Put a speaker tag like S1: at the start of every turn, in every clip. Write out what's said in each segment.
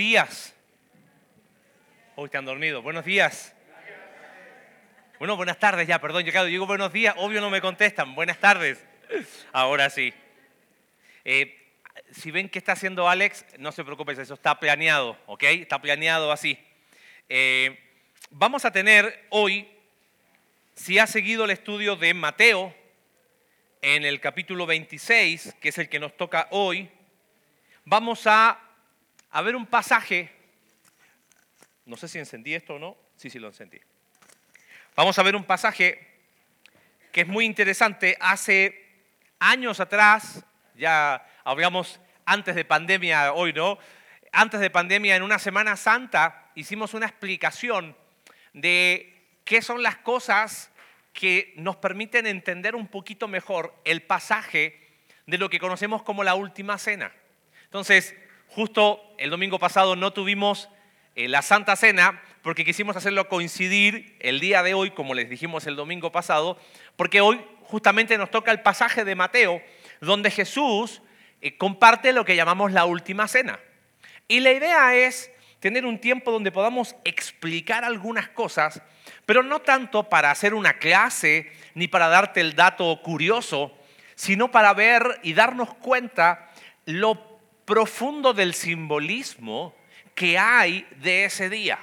S1: días. Hoy están dormidos. Buenos días. Bueno, buenas tardes ya, perdón. Yo digo buenos días, obvio no me contestan. Buenas tardes. Ahora sí. Eh, si ven qué está haciendo Alex, no se preocupen, eso está planeado, ¿ok? Está planeado así. Eh, vamos a tener hoy, si ha seguido el estudio de Mateo, en el capítulo 26, que es el que nos toca hoy, vamos a, a ver un pasaje. No sé si encendí esto o no. Sí, sí lo encendí. Vamos a ver un pasaje que es muy interesante. Hace años atrás, ya hablamos antes de pandemia, hoy no, antes de pandemia, en una Semana Santa, hicimos una explicación de qué son las cosas que nos permiten entender un poquito mejor el pasaje de lo que conocemos como la última cena. Entonces, justo el domingo pasado no tuvimos eh, la Santa Cena porque quisimos hacerlo coincidir el día de hoy, como les dijimos el domingo pasado, porque hoy justamente nos toca el pasaje de Mateo, donde Jesús eh, comparte lo que llamamos la última cena. Y la idea es tener un tiempo donde podamos explicar algunas cosas, pero no tanto para hacer una clase ni para darte el dato curioso, sino para ver y darnos cuenta lo profundo del simbolismo que hay de ese día.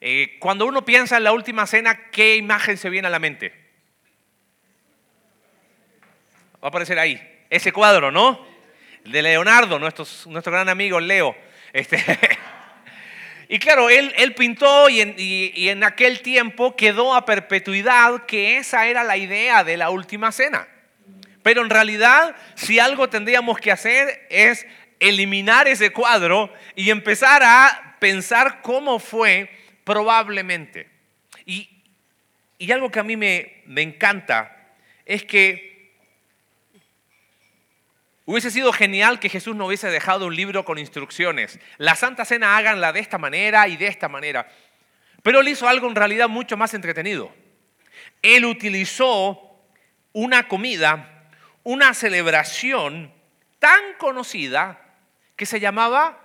S1: Eh, cuando uno piensa en la última cena, ¿qué imagen se viene a la mente? Va a aparecer ahí, ese cuadro, ¿no? de Leonardo, nuestro, nuestro gran amigo Leo. Este, y claro, él, pintó y en aquel tiempo quedó a perpetuidad que esa era la idea de la última cena. Pero en realidad, si algo tendríamos que hacer es eliminar ese cuadro y empezar a pensar cómo fue probablemente. Y, algo que a mí me, me encanta es que Hubiese sido genial que Jesús no hubiese dejado un libro con instrucciones. La Santa Cena háganla de esta manera y de esta manera. Pero él hizo algo en realidad mucho más entretenido. Él utilizó una comida, una celebración tan conocida que se llamaba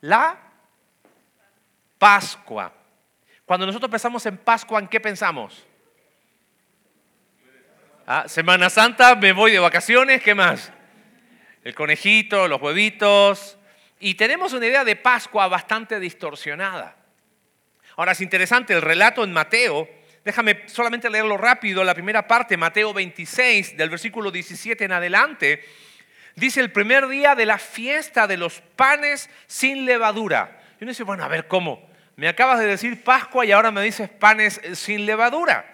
S1: la Pascua. Cuando nosotros pensamos en Pascua, ¿en qué pensamos? Ah, Semana Santa, me voy de vacaciones, ¿qué más? el conejito, los huevitos, y tenemos una idea de Pascua bastante distorsionada. Ahora es interesante, el relato en Mateo, déjame solamente leerlo rápido, la primera parte, Mateo 26, del versículo 17 en adelante, dice el primer día de la fiesta de los panes sin levadura. Y uno dice, bueno, a ver, ¿cómo? Me acabas de decir Pascua y ahora me dices panes sin levadura.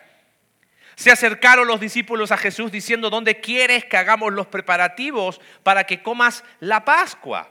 S1: Se acercaron los discípulos a Jesús diciendo, ¿dónde quieres que hagamos los preparativos para que comas la Pascua?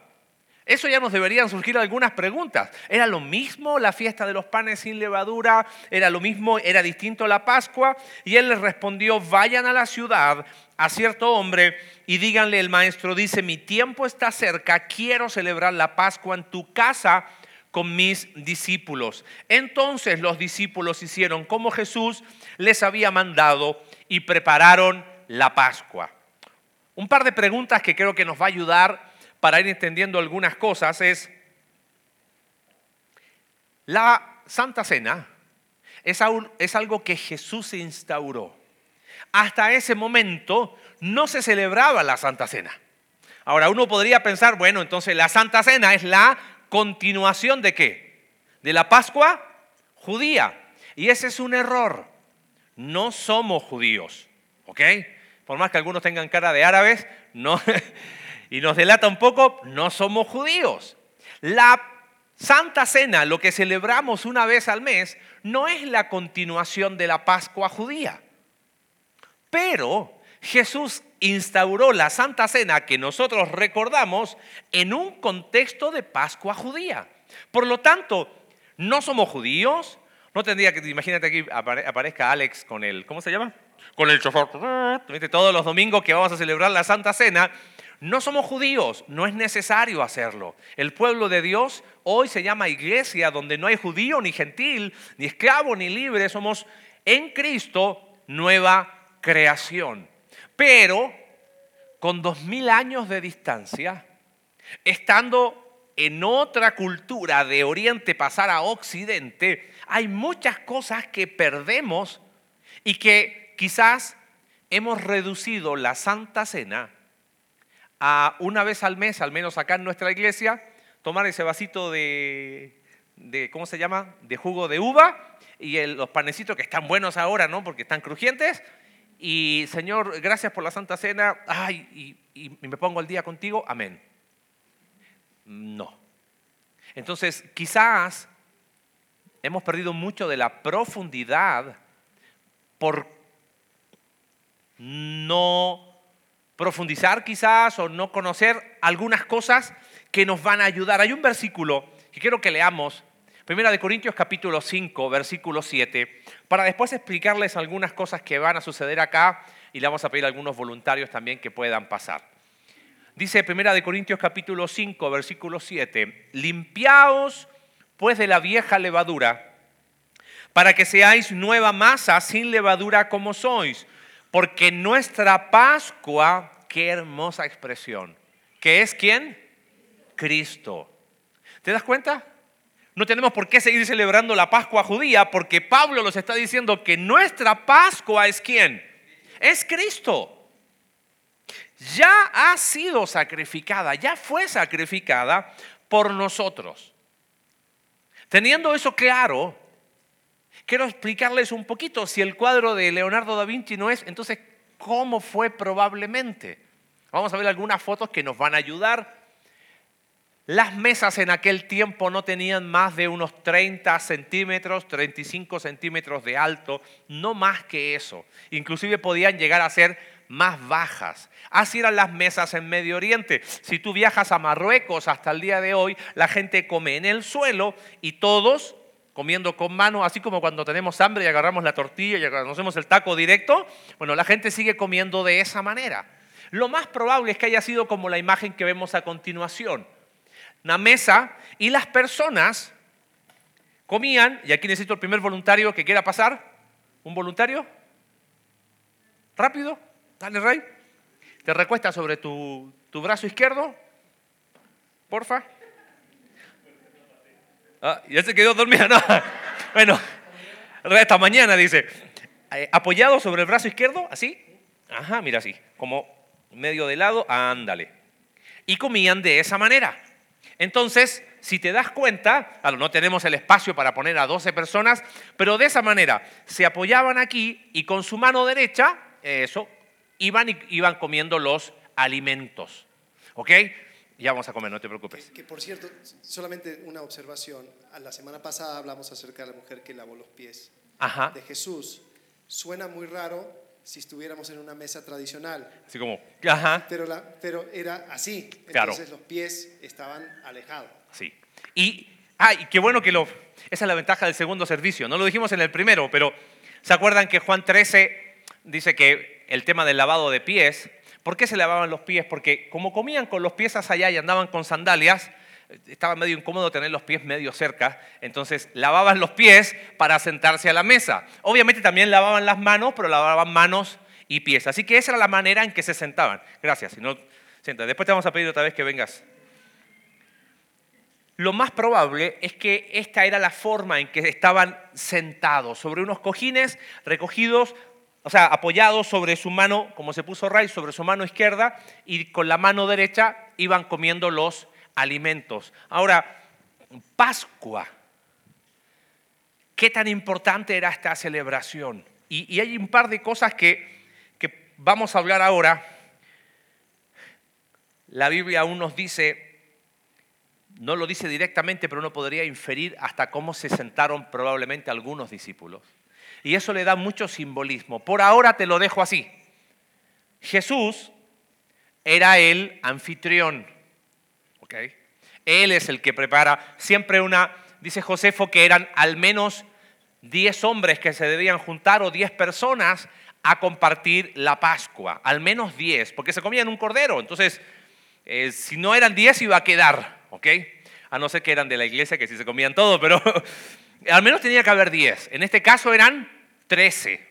S1: Eso ya nos deberían surgir algunas preguntas. ¿Era lo mismo la fiesta de los panes sin levadura? ¿Era lo mismo, era distinto la Pascua? Y él les respondió, vayan a la ciudad a cierto hombre y díganle, el maestro dice, mi tiempo está cerca, quiero celebrar la Pascua en tu casa con mis discípulos. Entonces los discípulos hicieron como Jesús les había mandado y prepararon la Pascua. Un par de preguntas que creo que nos va a ayudar para ir entendiendo algunas cosas es, la Santa Cena es algo que Jesús instauró. Hasta ese momento no se celebraba la Santa Cena. Ahora uno podría pensar, bueno, entonces la Santa Cena es la continuación de qué? De la Pascua judía. Y ese es un error. No somos judíos, ¿ok? Por más que algunos tengan cara de árabes, no, y nos delata un poco, no somos judíos. La Santa Cena, lo que celebramos una vez al mes, no es la continuación de la Pascua judía. Pero Jesús instauró la Santa Cena que nosotros recordamos en un contexto de Pascua judía. Por lo tanto, no somos judíos, no tendría que, imagínate aquí aparezca Alex con el, ¿cómo se llama? Con el chofer. Todos los domingos que vamos a celebrar la Santa Cena, no somos judíos, no es necesario hacerlo. El pueblo de Dios hoy se llama iglesia, donde no hay judío ni gentil, ni esclavo ni libre, somos en Cristo nueva creación. Pero con dos mil años de distancia, estando en otra cultura de Oriente pasar a Occidente, hay muchas cosas que perdemos y que quizás hemos reducido la Santa Cena a una vez al mes, al menos acá en nuestra iglesia, tomar ese vasito de, ¿cómo se llama? De jugo de uva y los panecitos que están buenos ahora, ¿no? Porque están crujientes. Y Señor, gracias por la Santa Cena. Ay, y me pongo al día contigo. Amén. No. Entonces, quizás hemos perdido mucho de la profundidad por no profundizar quizás o no conocer algunas cosas que nos van a ayudar. Hay un versículo que quiero que leamos, Primera de Corintios capítulo 5, versículo 7, para después explicarles algunas cosas que van a suceder acá y le vamos a pedir a algunos voluntarios también que puedan pasar. Dice Primera de Corintios capítulo 5, versículo 7, limpiaos pues de la vieja levadura, para que seáis nueva masa sin levadura como sois, porque nuestra Pascua, qué hermosa expresión, que es quién? Cristo. ¿Te das cuenta? No tenemos por qué seguir celebrando la Pascua judía porque Pablo nos está diciendo que nuestra Pascua es quién? Es Cristo ya ha sido sacrificada, ya fue sacrificada por nosotros. Teniendo eso claro, quiero explicarles un poquito, si el cuadro de Leonardo da Vinci no es, entonces, ¿cómo fue probablemente? Vamos a ver algunas fotos que nos van a ayudar. Las mesas en aquel tiempo no tenían más de unos 30 centímetros, 35 centímetros de alto, no más que eso. Inclusive podían llegar a ser más bajas. Así eran las mesas en Medio Oriente. Si tú viajas a Marruecos hasta el día de hoy, la gente come en el suelo y todos comiendo con mano, así como cuando tenemos hambre y agarramos la tortilla y hacemos el taco directo, bueno, la gente sigue comiendo de esa manera. Lo más probable es que haya sido como la imagen que vemos a continuación. Una mesa y las personas comían, y aquí necesito el primer voluntario que quiera pasar. ¿Un voluntario? ¿Rápido? Dale, Rey. Te recuestas sobre tu, brazo izquierdo. Porfa. Ah, ya se quedó dormida. No. Bueno, esta mañana dice, eh, apoyado sobre el brazo izquierdo, así. Ajá, mira así, como medio de lado, ándale. Y comían de esa manera. Entonces, si te das cuenta, no tenemos el espacio para poner a 12 personas, pero de esa manera se apoyaban aquí y con su mano derecha, eso, iban, iban comiendo los alimentos. ¿Ok? Ya vamos a comer, no te preocupes.
S2: Que, por cierto, solamente una observación. A la semana pasada hablamos acerca de la mujer que lavó los pies de Jesús. Suena muy raro si estuviéramos en una mesa tradicional.
S1: Así como, ajá.
S2: Pero, la, pero era así. Entonces los pies estaban alejados.
S1: Sí. Y, ay, qué bueno que lo... Esa es la ventaja del segundo servicio. No lo dijimos en el primero, pero ¿se acuerdan que Juan 13 dice que el tema del lavado de pies. ¿Por qué se lavaban los pies? Porque como comían con los pies hacia allá y andaban con sandalias, estaba medio incómodo tener los pies medio cerca, entonces lavaban los pies para sentarse a la mesa. Obviamente también lavaban las manos, pero lavaban manos y pies. Así que esa era la manera en que se sentaban. Gracias. Si no, Después te vamos a pedir otra vez que vengas. Lo más probable es que esta era la forma en que estaban sentados, sobre unos cojines recogidos o sea, apoyado sobre su mano, como se puso Ray, sobre su mano izquierda y con la mano derecha iban comiendo los alimentos. Ahora, Pascua. ¿Qué tan importante era esta celebración? Y, hay un par de cosas que, que vamos a hablar ahora. La Biblia aún nos dice, no lo dice directamente, pero uno podría inferir hasta cómo se sentaron probablemente algunos discípulos. Y eso le da mucho simbolismo. Por ahora te lo dejo así. Jesús era el anfitrión. Él es el que prepara siempre una, dice Josefo, que eran al menos 10 hombres que se debían juntar o 10 personas a compartir la Pascua. Al menos 10, porque se comían un cordero. Entonces, eh, si no eran 10 iba a quedar. ¿ok? A no ser que eran de la iglesia, que sí se comían todo, pero al menos tenía que haber 10. En este caso eran 13.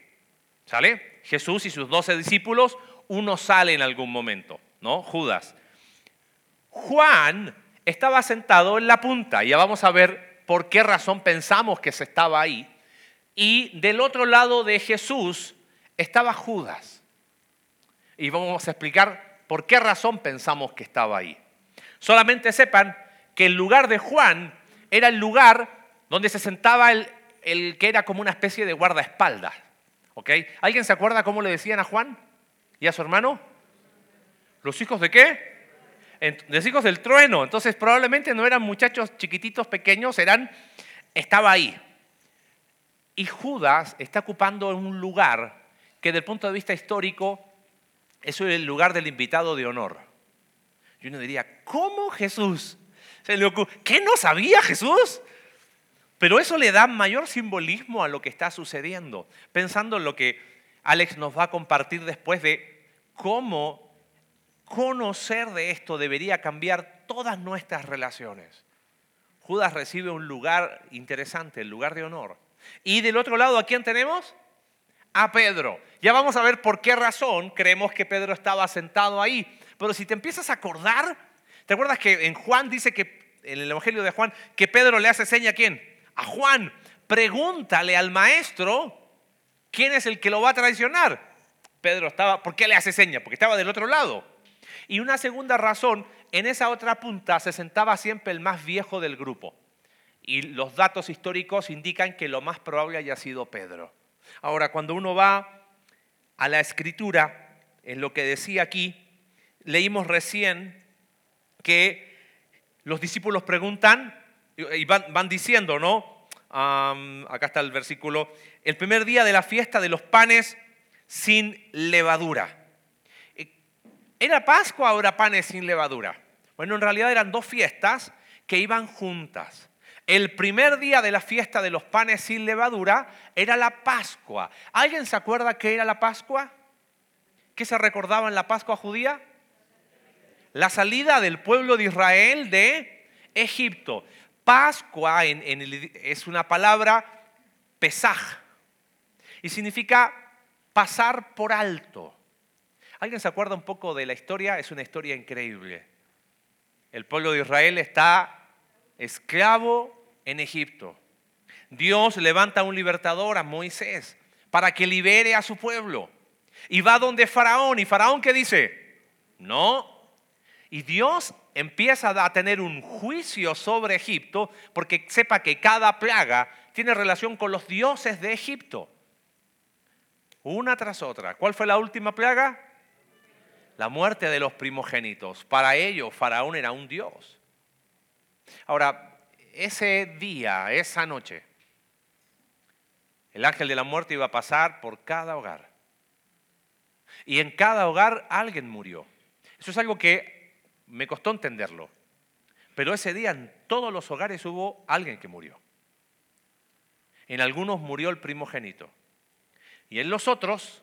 S1: ¿Sale? Jesús y sus 12 discípulos, uno sale en algún momento, ¿no? Judas. Juan estaba sentado en la punta. Ya vamos a ver por qué razón pensamos que se estaba ahí. Y del otro lado de Jesús estaba Judas. Y vamos a explicar por qué razón pensamos que estaba ahí. Solamente sepan que el lugar de Juan era el lugar donde se sentaba el, el que era como una especie de guardaespaldas. ¿Alguien se acuerda cómo le decían a Juan y a su hermano? ¿Los hijos de qué? Los hijos del trueno. Entonces probablemente no eran muchachos chiquititos, pequeños, eran, estaba ahí. Y Judas está ocupando un lugar que desde el punto de vista histórico es el lugar del invitado de honor. Y uno diría, ¿cómo Jesús? ¿Qué no sabía Jesús? Pero eso le da mayor simbolismo a lo que está sucediendo, pensando en lo que Alex nos va a compartir después de cómo conocer de esto debería cambiar todas nuestras relaciones. Judas recibe un lugar interesante, el lugar de honor. Y del otro lado, ¿a quién tenemos? A Pedro. Ya vamos a ver por qué razón creemos que Pedro estaba sentado ahí. Pero si te empiezas a acordar, ¿te acuerdas que en Juan dice que, en el Evangelio de Juan, que Pedro le hace seña a quién? A Juan, pregúntale al maestro quién es el que lo va a traicionar. Pedro estaba, ¿por qué le hace seña? Porque estaba del otro lado. Y una segunda razón, en esa otra punta se sentaba siempre el más viejo del grupo. Y los datos históricos indican que lo más probable haya sido Pedro. Ahora, cuando uno va a la escritura, en lo que decía aquí, leímos recién que los discípulos preguntan, y van, diciendo, ¿no? acá está el versículo, el primer día de la fiesta de los panes sin levadura. Eh, ¿Era Pascua o era panes sin levadura? Bueno, en realidad eran dos fiestas que iban juntas. El primer día de la fiesta de los panes sin levadura era la Pascua. ¿Alguien se acuerda qué era la Pascua? ¿Qué se recordaba en la Pascua judía? La salida del pueblo de Israel de Egipto. Pascua es una palabra pesaj y significa pasar por alto. ¿Alguien se acuerda un poco de la historia? Es una historia increíble. El pueblo de Israel está esclavo en Egipto. Dios levanta a un libertador, a Moisés, para que libere a su pueblo. Y va donde Faraón. ¿Y Faraón qué dice? No. Y Dios empieza a tener un juicio sobre Egipto porque sepa que cada plaga tiene relación con los dioses de Egipto. Una tras otra. ¿Cuál fue la última plaga? La muerte de los primogénitos. Para ellos, Faraón era un dios. Ahora, ese día, esa noche, el ángel de la muerte iba a pasar por cada hogar. Y en cada hogar alguien murió. Eso es algo que me costó entenderlo. Pero ese día en todos los hogares hubo alguien que murió. En algunos murió el primogénito. Y en los otros,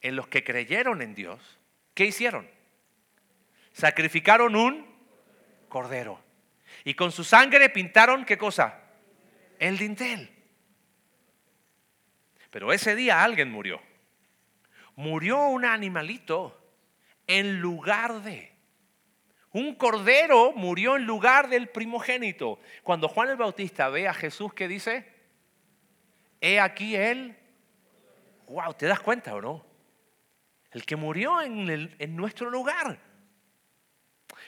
S1: en los que creyeron en Dios, ¿qué hicieron? Sacrificaron un cordero. Y con su sangre pintaron, ¿qué cosa? El dintel. Pero ese día alguien murió. Murió un animalito en lugar de un cordero murió en lugar del primogénito. Cuando Juan el Bautista ve a Jesús, ¿qué dice? He aquí él. Wow, ¿te das cuenta o no? El que murió en, nuestro lugar.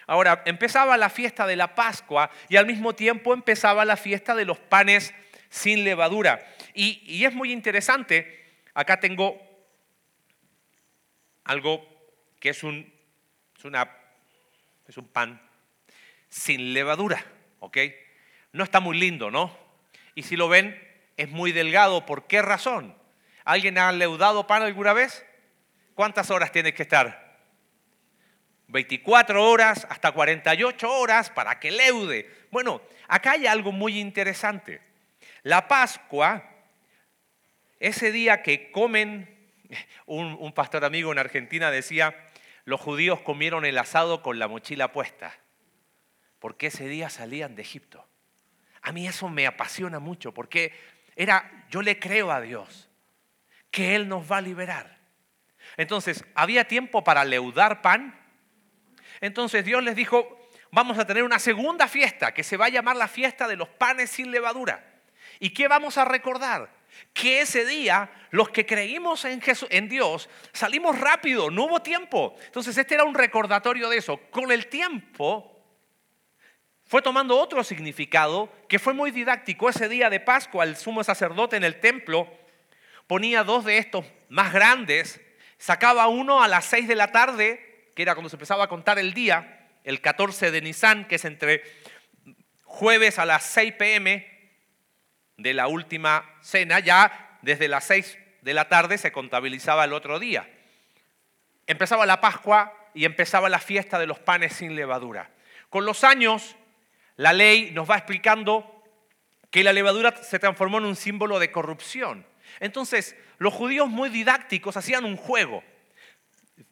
S1: Ahora, empezaba la fiesta de la Pascua y al mismo tiempo empezaba la fiesta de los panes sin levadura. Y, y, es muy interesante, acá tengo algo que es, un, es una es un pan sin levadura, ¿ok? No está muy lindo, ¿no? Y si lo ven, es muy delgado. ¿Por qué razón? ¿Alguien ha leudado pan alguna vez? ¿Cuántas horas tiene que estar? 24 horas hasta 48 horas para que leude. Bueno, acá hay algo muy interesante. La Pascua, ese día que comen, un, un pastor amigo en Argentina decía, los judíos comieron el asado con la mochila puesta, porque ese día salían de Egipto. A mí eso me apasiona mucho, porque era, yo le creo a Dios, que Él nos va a liberar. Entonces, ¿había tiempo para leudar pan? Entonces Dios les dijo, vamos a tener una segunda fiesta que se va a llamar la fiesta de los panes sin levadura. ¿Y qué vamos a recordar? Que ese día los que creímos en, Jesús, en Dios salimos rápido, no hubo tiempo. Entonces este era un recordatorio de eso. Con el tiempo fue tomando otro significado que fue muy didáctico. Ese día de Pascua el sumo sacerdote en el templo ponía dos de estos más grandes, sacaba uno a las seis de la tarde, que era cuando se empezaba a contar el día, el 14 de Nisan, que es entre jueves a las 6 pm de la última cena, ya desde las 6 de la tarde se contabilizaba el otro día. Empezaba la Pascua y empezaba la fiesta de los panes sin levadura. Con los años, la ley nos va explicando que la levadura se transformó en un símbolo de corrupción. Entonces, los judíos muy didácticos hacían un juego.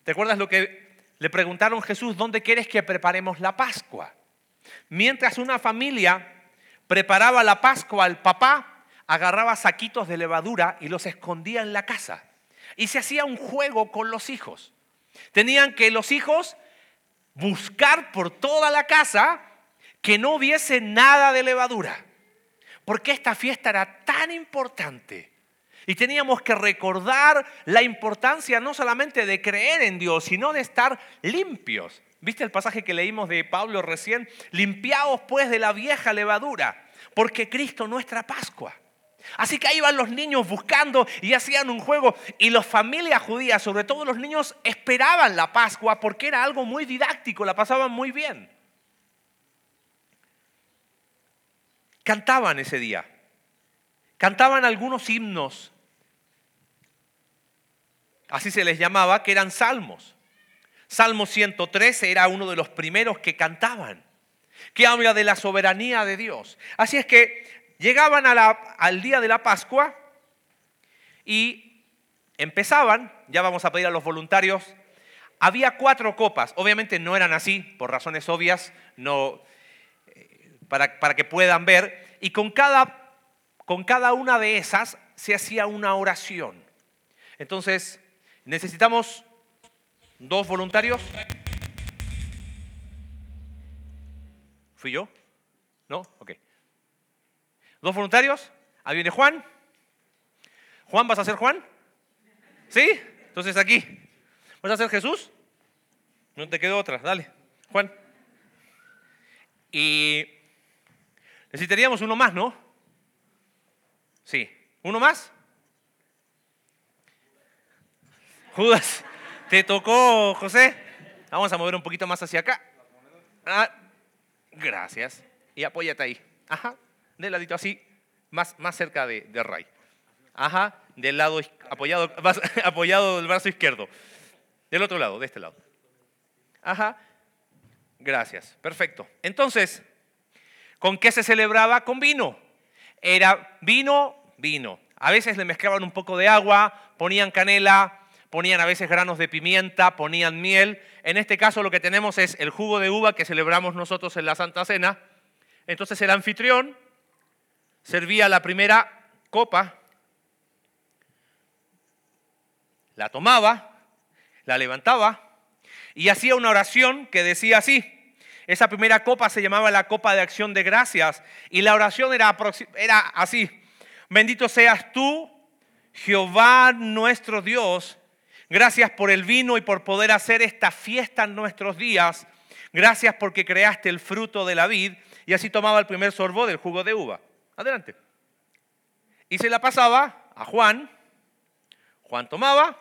S1: ¿Te acuerdas lo que le preguntaron Jesús, ¿dónde quieres que preparemos la Pascua? Mientras una familia preparaba la Pascua, el papá agarraba saquitos de levadura y los escondía en la casa. Y se hacía un juego con los hijos. Tenían que los hijos buscar por toda la casa que no hubiese nada de levadura. Porque esta fiesta era tan importante y teníamos que recordar la importancia no solamente de creer en Dios, sino de estar limpios. ¿Viste el pasaje que leímos de Pablo recién? Limpiaos pues de la vieja levadura, porque Cristo nuestra Pascua. Así que ahí iban los niños buscando y hacían un juego. Y las familias judías, sobre todo los niños, esperaban la Pascua porque era algo muy didáctico, la pasaban muy bien. Cantaban ese día. Cantaban algunos himnos así se les llamaba, que eran salmos. Salmo 113 era uno de los primeros que cantaban, que habla de la soberanía de Dios. Así es que llegaban al día de la Pascua y empezaban, ya vamos a pedir a los voluntarios, había cuatro copas, obviamente no eran así, por razones obvias, no, eh, para, para que puedan ver, y con cada, con cada una de esas se hacía una oración. Entonces, Necesitamos dos voluntarios. ¿Fui yo? ¿No? Ok. ¿Dos voluntarios? Ahí viene Juan. Juan, ¿vas a ser Juan? ¿Sí? Entonces aquí. ¿Vas a ser Jesús? No te quedó otra. Dale, Juan. Y necesitaríamos uno más, ¿no? Sí. ¿Uno más? Judas, te tocó, José. Vamos a mover un poquito más hacia acá. Ah, gracias. Y apóyate ahí. Ajá. Del ladito así, más, más cerca de, de Ray. Ajá. Del lado apoyado, apoyado del brazo izquierdo. Del otro lado, de este lado. Ajá. Gracias. Perfecto. Entonces, ¿con qué se celebraba? Con vino. Era vino, vino. A veces le mezclaban un poco de agua, ponían canela, ponían a veces granos de pimienta, ponían miel. En este caso lo que tenemos es el jugo de uva que celebramos nosotros en la Santa Cena. Entonces el anfitrión servía la primera copa, la tomaba, la levantaba y hacía una oración que decía así. Esa primera copa se llamaba la copa de acción de gracias y la oración era, así. Bendito seas tú, Jehová nuestro Dios, Gracias por el vino y por poder hacer esta fiesta en nuestros días. Gracias porque creaste el fruto de la vid. Y así tomaba el primer sorbo del jugo de uva. Adelante. Y se la pasaba a Juan. Juan tomaba.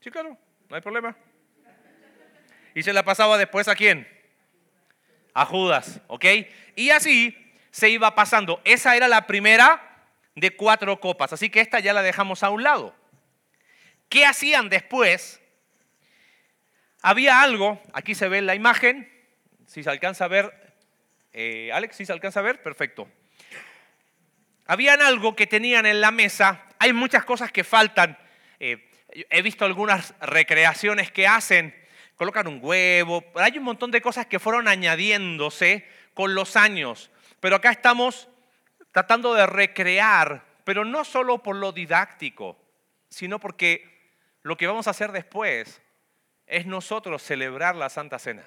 S1: Sí, claro, no hay problema. Y se la pasaba después a quién? A Judas, ¿ok? Y así se iba pasando. Esa era la primera de cuatro copas. Así que esta ya la dejamos a un lado. ¿Qué hacían después? Había algo, aquí se ve la imagen, si se alcanza a ver, eh, Alex, si se alcanza a ver, perfecto. Habían algo que tenían en la mesa, hay muchas cosas que faltan. Eh, he visto algunas recreaciones que hacen, colocan un huevo, hay un montón de cosas que fueron añadiéndose con los años, pero acá estamos tratando de recrear, pero no solo por lo didáctico, sino porque lo que vamos a hacer después es nosotros celebrar la Santa Cena.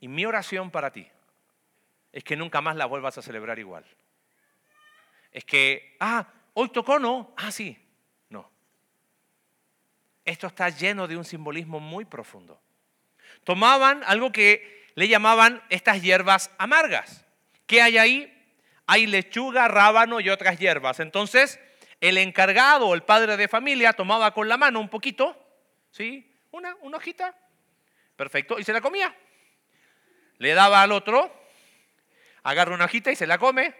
S1: Y mi oración para ti es que nunca más la vuelvas a celebrar igual. Es que, ah, hoy tocó, ¿no? Ah, sí. No. Esto está lleno de un simbolismo muy profundo. Tomaban algo que le llamaban estas hierbas amargas. ¿Qué hay ahí? Hay lechuga, rábano y otras hierbas. Entonces, el encargado, el padre de familia, tomaba con la mano un poquito, ¿sí? Una, una hojita, perfecto, y se la comía. Le daba al otro, agarra una hojita y se la come.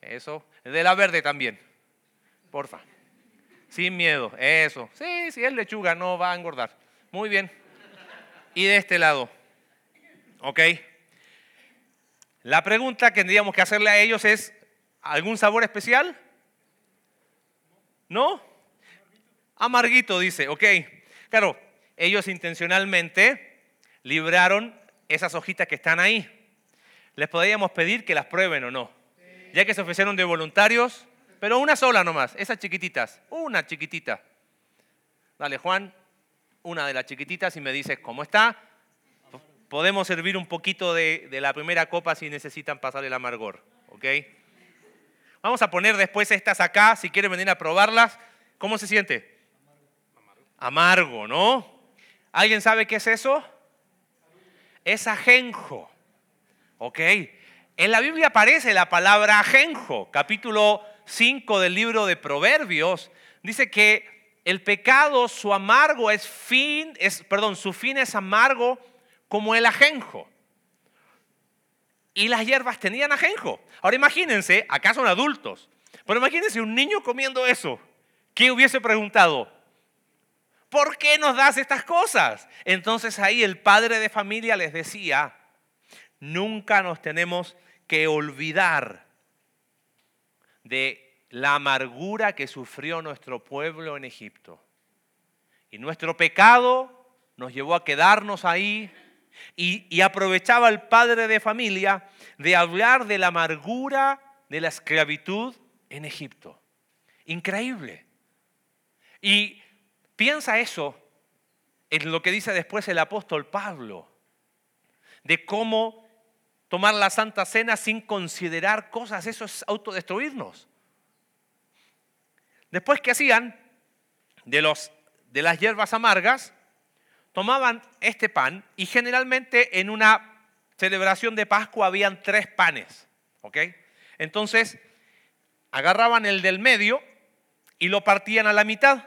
S1: Eso, de la verde también, porfa. Sin miedo, eso. Sí, sí, es lechuga, no va a engordar. Muy bien. Y de este lado, ¿ok? La pregunta que tendríamos que hacerle a ellos es, ¿algún sabor especial? ¿No? Amarguito, dice, ok. Claro, ellos intencionalmente libraron esas hojitas que están ahí. Les podríamos pedir que las prueben o no. Ya que se ofrecieron de voluntarios, pero una sola nomás, esas chiquititas, una chiquitita. Dale, Juan, una de las chiquititas y me dices cómo está. Podemos servir un poquito de, de la primera copa si necesitan pasar el amargor, ¿ok? Vamos a poner después estas acá, si quieren venir a probarlas. ¿Cómo se siente? Amargo, ¿no? ¿Alguien sabe qué es eso? Es ajenjo. ¿Ok? En la Biblia aparece la palabra ajenjo, capítulo 5 del libro de Proverbios. Dice que el pecado, su amargo es fin, es, perdón, su fin es amargo como el ajenjo y las hierbas tenían ajenjo. Ahora imagínense, acá son adultos, pero imagínense un niño comiendo eso. ¿Qué hubiese preguntado? ¿Por qué nos das estas cosas? Entonces ahí el padre de familia les decía, nunca nos tenemos que olvidar de la amargura que sufrió nuestro pueblo en Egipto. Y nuestro pecado nos llevó a quedarnos ahí y, aprovechaba el padre de familia de hablar de la amargura de la esclavitud en Egipto. Increíble. Y piensa eso en lo que dice después el apóstol Pablo, de cómo tomar la Santa Cena sin considerar cosas, eso es autodestruirnos. Después, ¿qué hacían? De, los, de las hierbas amargas, tomaban este pan y generalmente en una celebración de Pascua habían tres panes, ¿ok? Entonces, agarraban el del medio y lo partían a la mitad.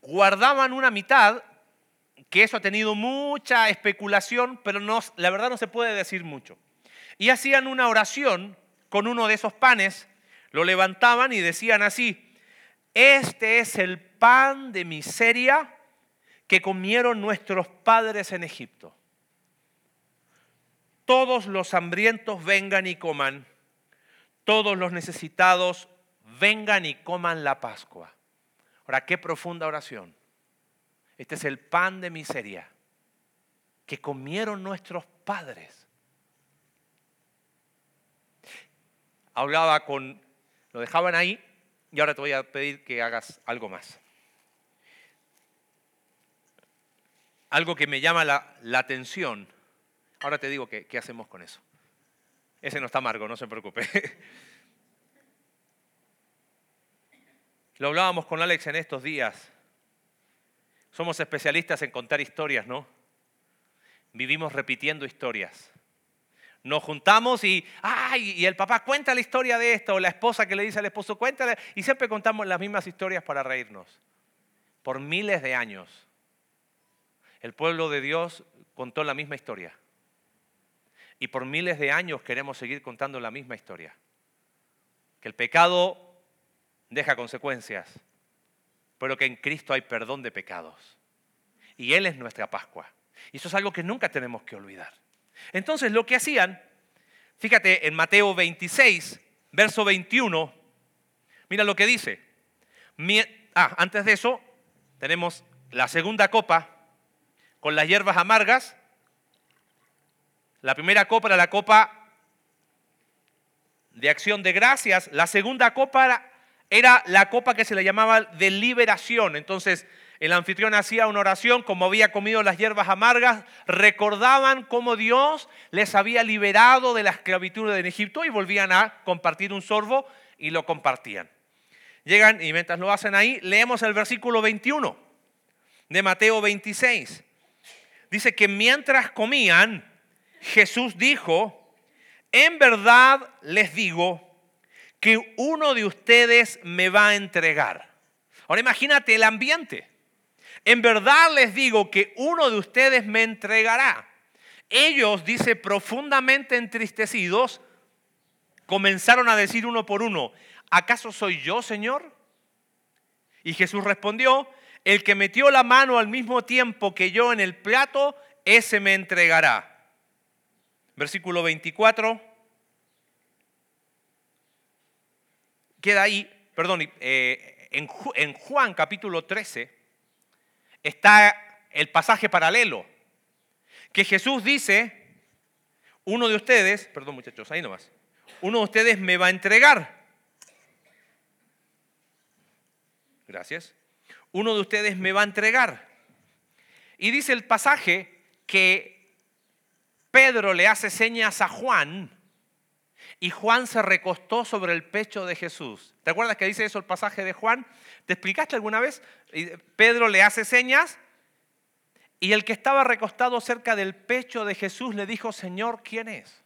S1: Guardaban una mitad, que eso ha tenido mucha especulación, pero no, la verdad no se puede decir mucho. Y hacían una oración con uno de esos panes, lo levantaban y decían así, este es el pan de miseria que comieron nuestros padres en Egipto. Todos los hambrientos vengan y coman, todos los necesitados vengan y coman la Pascua. Ahora, qué profunda oración. Este es el pan de miseria que comieron nuestros padres. Hablaba con, lo dejaban ahí y ahora te voy a pedir que hagas algo más. Algo que me llama la, atención. Ahora te digo qué hacemos con eso. Ese no está amargo, no se preocupe. Lo hablábamos con Alex en estos días. Somos especialistas en contar historias, ¿no? Vivimos repitiendo historias nos juntamos y, ay, y el papá cuenta la historia de esto, o la esposa que le dice al esposo, cuéntale, y siempre contamos las mismas historias para reírnos. Por miles de años, el pueblo de Dios contó la misma historia. Y por miles de años queremos seguir contando la misma historia. Que el pecado deja consecuencias, pero que en Cristo hay perdón de pecados. Y Él es nuestra Pascua. Y eso es algo que nunca tenemos que olvidar. Entonces lo que hacían, fíjate en Mateo 26, verso 21, mira lo que dice. Ah, antes de eso, tenemos la segunda copa con las hierbas amargas. La primera copa era la copa de acción de gracias. La segunda copa era, la copa que se le llamaba de liberación. Entonces, el anfitrión hacía una oración, como había comido las hierbas amargas, recordaban cómo Dios les había liberado de la esclavitud en Egipto y volvían a compartir un sorbo y lo compartían. Llegan y mientras lo hacen ahí, leemos el versículo 21 de Mateo 26. Dice que mientras comían, Jesús dijo, en verdad les digo que uno de ustedes me va a entregar. Ahora imagínate el ambiente. En verdad les digo que uno de ustedes me entregará. Ellos, dice, profundamente entristecidos, comenzaron a decir uno por uno, ¿acaso soy yo, Señor? Y Jesús respondió, el que metió la mano al mismo tiempo que yo en el plato, ese me entregará. Versículo 24. Queda ahí, perdón, eh, en, en Juan capítulo 13, está el pasaje paralelo, que Jesús dice, uno de ustedes, perdón muchachos, ahí nomás, uno de ustedes me va a entregar. Gracias. Uno de ustedes me va a entregar. Y dice el pasaje que Pedro le hace señas a Juan y Juan se recostó sobre el pecho de Jesús. ¿Te acuerdas que dice eso el pasaje de Juan? ¿Te explicaste alguna vez? Pedro le hace señas y el que estaba recostado cerca del pecho de Jesús le dijo, Señor, ¿quién es?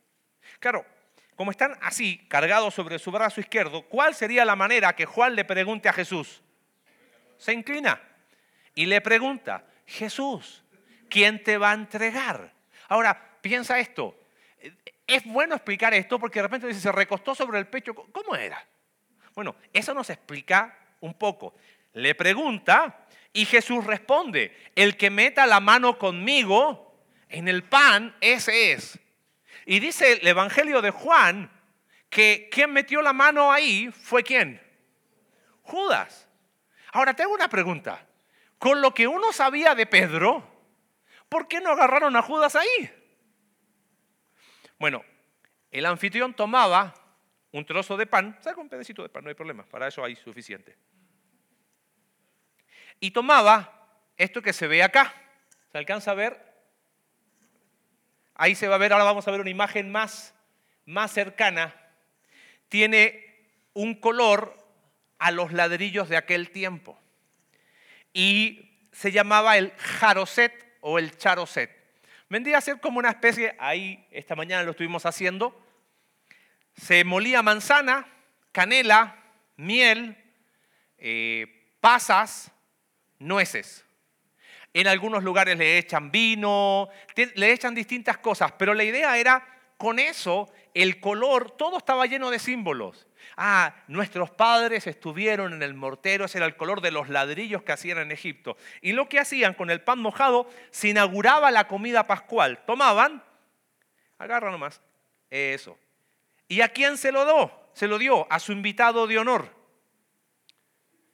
S1: Claro, como están así, cargados sobre su brazo izquierdo, ¿cuál sería la manera que Juan le pregunte a Jesús? Se inclina y le pregunta, Jesús, ¿quién te va a entregar? Ahora, piensa esto, es bueno explicar esto porque de repente dice, se recostó sobre el pecho. ¿Cómo era? Bueno, eso nos explica un poco. Le pregunta y Jesús responde, el que meta la mano conmigo en el pan, ese es. Y dice el Evangelio de Juan que quien metió la mano ahí fue quién? Judas. Ahora tengo una pregunta. Con lo que uno sabía de Pedro, ¿por qué no agarraron a Judas ahí? Bueno, el anfitrión tomaba un trozo de pan, saca un pedacito de pan, no hay problema, para eso hay suficiente. Y tomaba esto que se ve acá. ¿Se alcanza a ver? Ahí se va a ver, ahora vamos a ver una imagen más, más cercana. Tiene un color a los ladrillos de aquel tiempo. Y se llamaba el jaroset o el charoset. Vendría a ser como una especie, ahí esta mañana lo estuvimos haciendo, se molía manzana, canela, miel, eh, pasas, nueces. En algunos lugares le echan vino, le echan distintas cosas, pero la idea era con eso, el color, todo estaba lleno de símbolos. Ah, nuestros padres estuvieron en el mortero, ese era el color de los ladrillos que hacían en Egipto. Y lo que hacían con el pan mojado, se inauguraba la comida pascual. Tomaban, agarra nomás, eso. ¿Y a quién se lo dio? Se lo dio a su invitado de honor.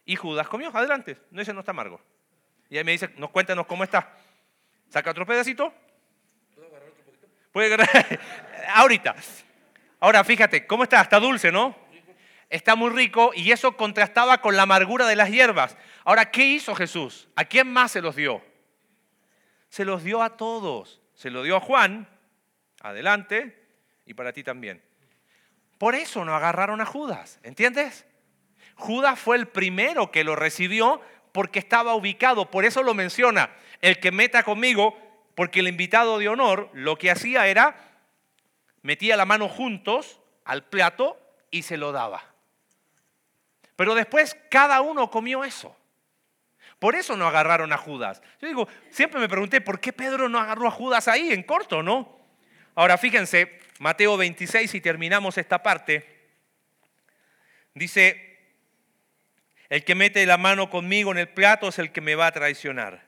S1: Y Judas comió, adelante, no ese no está amargo. Y ahí me dice, nos cuéntanos cómo está. Saca otro pedacito. ¿Puedo agarrar otro poquito? Agarrar. Ahorita. Ahora fíjate, ¿cómo está? Está dulce, ¿no? Está muy rico y eso contrastaba con la amargura de las hierbas. Ahora, ¿qué hizo Jesús? ¿A quién más se los dio? Se los dio a todos. Se lo dio a Juan, adelante, y para ti también. Por eso no agarraron a Judas, ¿entiendes? Judas fue el primero que lo recibió porque estaba ubicado, por eso lo menciona, el que meta conmigo, porque el invitado de honor lo que hacía era, metía la mano juntos al plato y se lo daba. Pero después cada uno comió eso. Por eso no agarraron a Judas. Yo digo, siempre me pregunté, ¿por qué Pedro no agarró a Judas ahí, en corto, no? Ahora fíjense, Mateo 26, y terminamos esta parte, dice, el que mete la mano conmigo en el plato es el que me va a traicionar.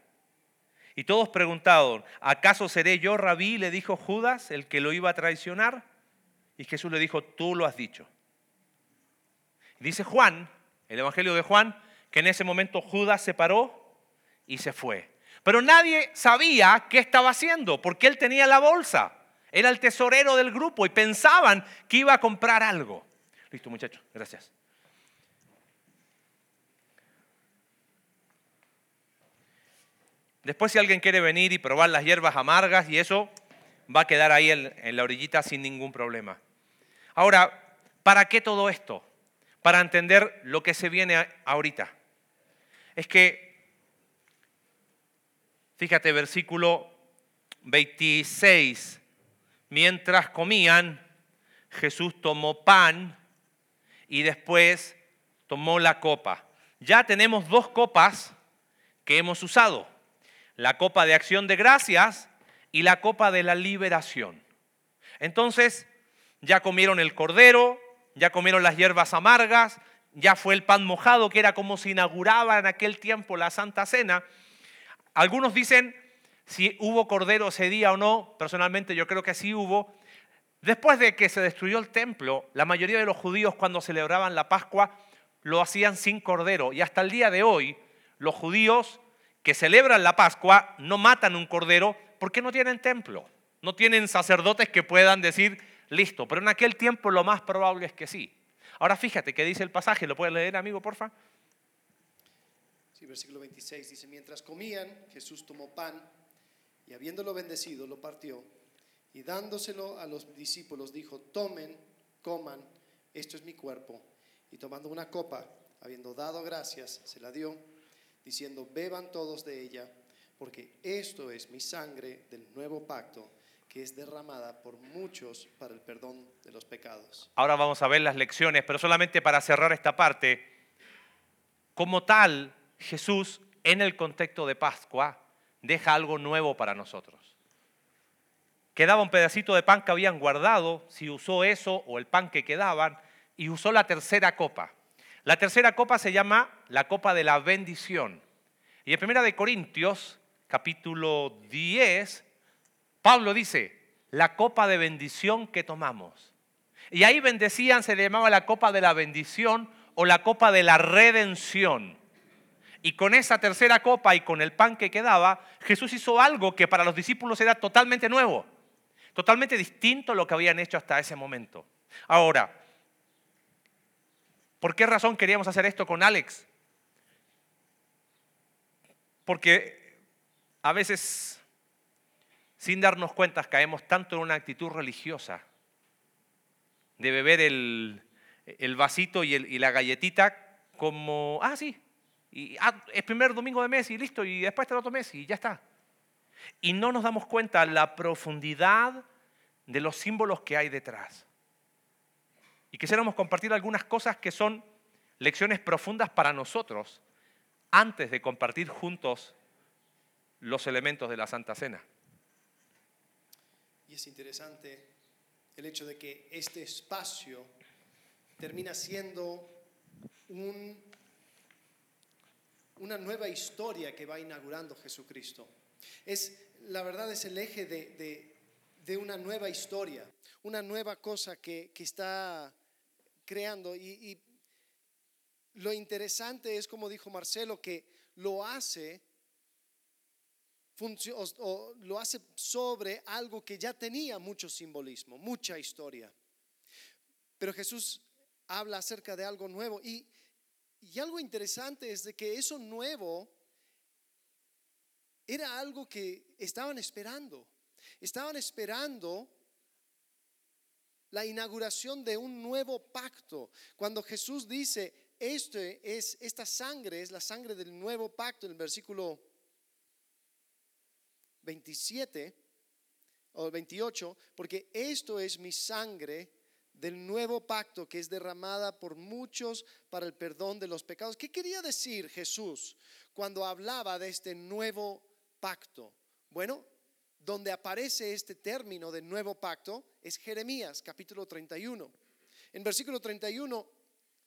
S1: Y todos preguntaron, ¿acaso seré yo, rabí? Le dijo Judas, el que lo iba a traicionar. Y Jesús le dijo, tú lo has dicho. Dice Juan el Evangelio de Juan, que en ese momento Judas se paró y se fue. Pero nadie sabía qué estaba haciendo, porque él tenía la bolsa. Era el tesorero del grupo y pensaban que iba a comprar algo. Listo, muchachos, gracias. Después si alguien quiere venir y probar las hierbas amargas y eso va a quedar ahí en, la orillita sin ningún problema. Ahora, ¿para qué todo esto? Para entender lo que se viene ahorita. Es que, fíjate, versículo 26, mientras comían, Jesús tomó pan y después tomó la copa. Ya tenemos dos copas que hemos usado. La copa de acción de gracias y la copa de la liberación. Entonces, ya comieron el cordero, ya comieron las hierbas amargas, ya fue el pan mojado, que era como se inauguraba en aquel tiempo la Santa Cena. Algunos dicen si hubo cordero ese día o no, personalmente yo creo que sí hubo. Después de que se destruyó el templo, la mayoría de los judíos cuando celebraban la Pascua lo hacían sin cordero. Y hasta el día de hoy, los judíos que celebran la Pascua no matan un cordero porque no tienen templo, no tienen sacerdotes que puedan decir, listo, pero en aquel tiempo lo más probable es que sí. Ahora fíjate qué dice el pasaje, ¿lo puedes leer, amigo, porfa?
S2: Sí, versículo 26 dice, mientras comían, Jesús tomó pan y habiéndolo bendecido, lo partió y dándoselo a los discípulos dijo, tomen, coman, esto es mi cuerpo. Y tomando una copa, habiendo dado gracias, se la dio, diciendo, beban todos de ella, porque esto es mi sangre del nuevo pacto, que es derramada por muchos para el perdón de los pecados.
S1: Ahora vamos a ver las lecciones, pero solamente para cerrar esta parte, como tal, Jesús en el contexto de Pascua deja algo nuevo para nosotros quedaba un pedacito de pan que habían guardado, si usó eso o el pan que quedaban, y usó la tercera copa. La tercera copa se llama la copa de la bendición. Y en Primera de Corintios, capítulo 10, Pablo dice, la copa de bendición que tomamos. Y ahí bendecían, se le llamaba la copa de la bendición o la copa de la redención. Y con esa tercera copa y con el pan que quedaba, Jesús hizo algo que para los discípulos era totalmente nuevo. Totalmente distinto a lo que habían hecho hasta ese momento. Ahora, ¿por qué razón queríamos hacer esto con Alex? Porque a veces, sin darnos cuenta, caemos tanto en una actitud religiosa de beber el, vasito y, la galletita como, ah, sí, y, ah, es primer domingo de mes y listo, y después te lo mes y ya está y no nos damos cuenta la profundidad de los símbolos que hay detrás. Y quisiéramos compartir algunas cosas que son lecciones profundas para nosotros antes de compartir juntos los elementos de la Santa Cena.
S2: Y es interesante el hecho de que este espacio termina siendo una nueva historia que va inaugurando Jesucristo. Es, la verdad es el eje de, una nueva historia, una nueva cosa que, está creando. Y, lo interesante es, como dijo Marcelo, que lo hace, lo hace sobre algo que ya tenía mucho simbolismo, mucha historia. Pero Jesús habla acerca de algo nuevo. Y, y algo interesante es de que eso nuevo era algo que estaban esperando. Estaban esperando la inauguración de un nuevo pacto. Cuando Jesús dice, este es, esta sangre es la sangre del nuevo pacto, en el versículo 27 o 28, porque esto es mi sangre del nuevo pacto que es derramada por muchos para el perdón de los pecados. ¿Qué quería decir Jesús cuando hablaba de este nuevo pacto? Bueno, donde aparece este término de nuevo pacto es Jeremías capítulo 31. En versículo 31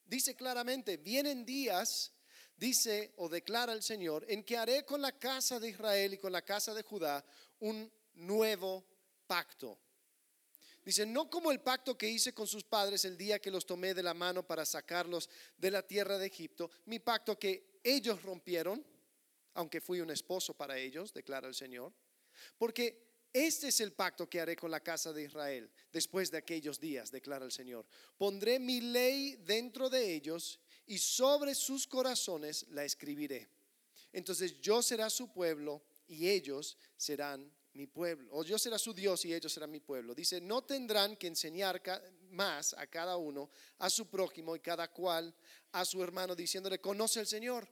S2: dice claramente, vienen días, dice o declara el Señor, en que haré con la casa de Israel y con la casa de Judá un nuevo pacto. Dice, no como el pacto que hice con sus padres el día que los tomé de la mano para sacarlos de la tierra de Egipto, mi pacto que ellos rompieron aunque fui un esposo para ellos, declara el Señor. Porque este es el pacto que haré con la casa de Israel después de aquellos días, declara el Señor. Pondré mi ley dentro de ellos y sobre sus corazones la escribiré. Entonces yo será su pueblo y ellos serán mi pueblo. O yo será su Dios y ellos serán mi pueblo. Dice, no tendrán que enseñar más a cada uno, a su prójimo y cada cual a su hermano, diciéndole, conoce al Señor,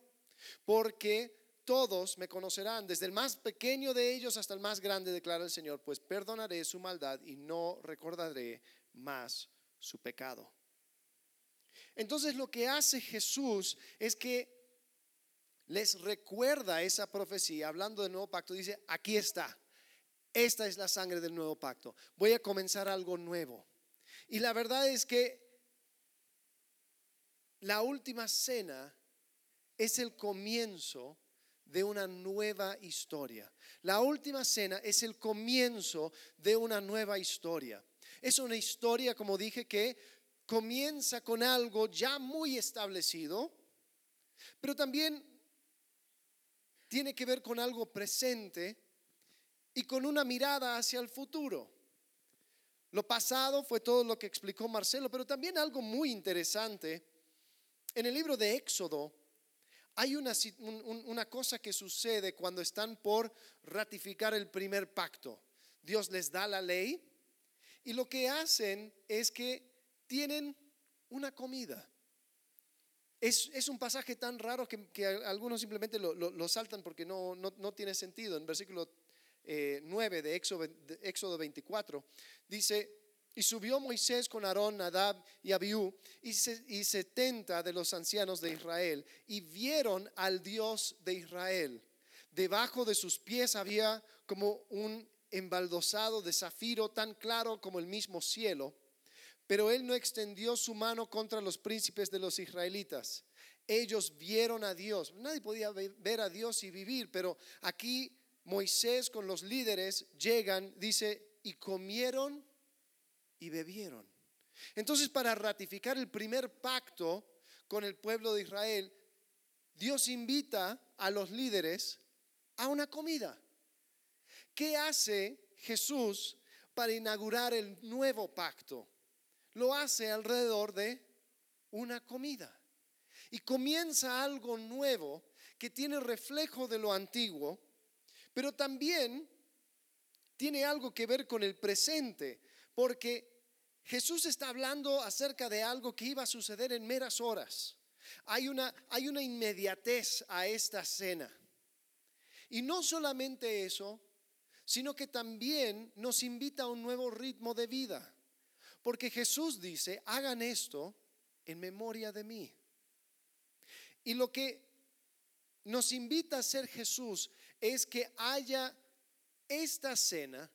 S2: porque todos me conocerán, desde el más pequeño de ellos hasta el más grande, declara el Señor, pues perdonaré su maldad y no recordaré más su pecado. Entonces lo que hace Jesús es que les recuerda esa profecía, hablando del nuevo pacto, dice, aquí está, esta es la sangre del nuevo pacto, voy a comenzar algo nuevo. Y la verdad es que la última cena es el comienzo de una nueva historia. La última cena es el comienzo de una nueva historia. Es una historia, como dije, que comienza con algo ya muy establecido, pero también tiene que ver con algo presente y con una mirada hacia el futuro. Lo pasado fue todo lo que explicó Marcelo, pero también algo muy interesante. En el libro de Éxodo hay una, una cosa que sucede cuando están por ratificar el primer pacto. Dios les da la ley y lo que hacen es que tienen una comida. Es, un pasaje tan raro que, algunos simplemente lo, saltan porque no, no, tiene sentido. En versículo 9 eh, de Éxodo, Éxodo 24 dice, y subió Moisés con Aarón, Nadab y Abiú y setenta de los ancianos de Israel y vieron al Dios de Israel. Debajo de sus pies había como un embaldosado de zafiro tan claro como el mismo cielo pero él no extendió su mano contra los príncipes de los israelitas. Ellos vieron a Dios. Nadie podía ver a Dios y vivir, pero aquí Moisés con los líderes llegan, dice, y comieron y bebieron. Entonces, para ratificar el primer pacto con el pueblo de Israel, Dios invita a los líderes a una comida. ¿Qué hace Jesús para inaugurar el nuevo pacto? Lo hace alrededor de una comida. Y comienza algo nuevo que tiene reflejo de lo antiguo, pero también tiene algo que ver con el presente, porque Jesús está hablando acerca de algo que iba a suceder en meras horas. Hay una, hay una inmediatez a esta cena. Y no solamente eso, sino que también nos invita a un nuevo ritmo de vida. Porque Jesús dice, hagan esto en memoria de mí. Y lo que nos invita a hacer Jesús es que haya esta cena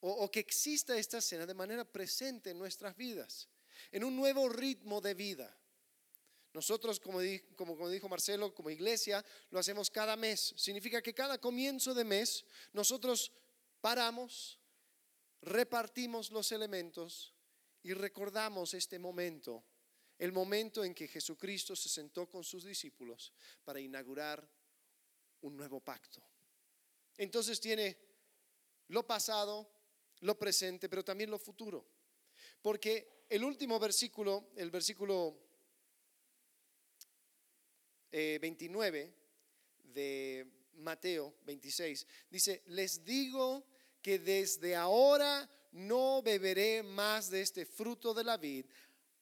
S2: o, que exista esta cena de manera presente en nuestras vidas, en un nuevo ritmo de vida. Nosotros, como, como, como, dijo Marcelo, como iglesia, lo hacemos cada mes. Significa que cada comienzo de mes nosotros paramos, repartimos los elementos y recordamos este momento, el momento en que Jesucristo se sentó con sus discípulos para inaugurar un nuevo pacto. Entonces tiene lo pasado, lo presente, pero también lo futuro. Porque el último versículo, el versículo 29 eh, de Mateo 26, dice, les digo que desde ahora no beberé más de este fruto de la vid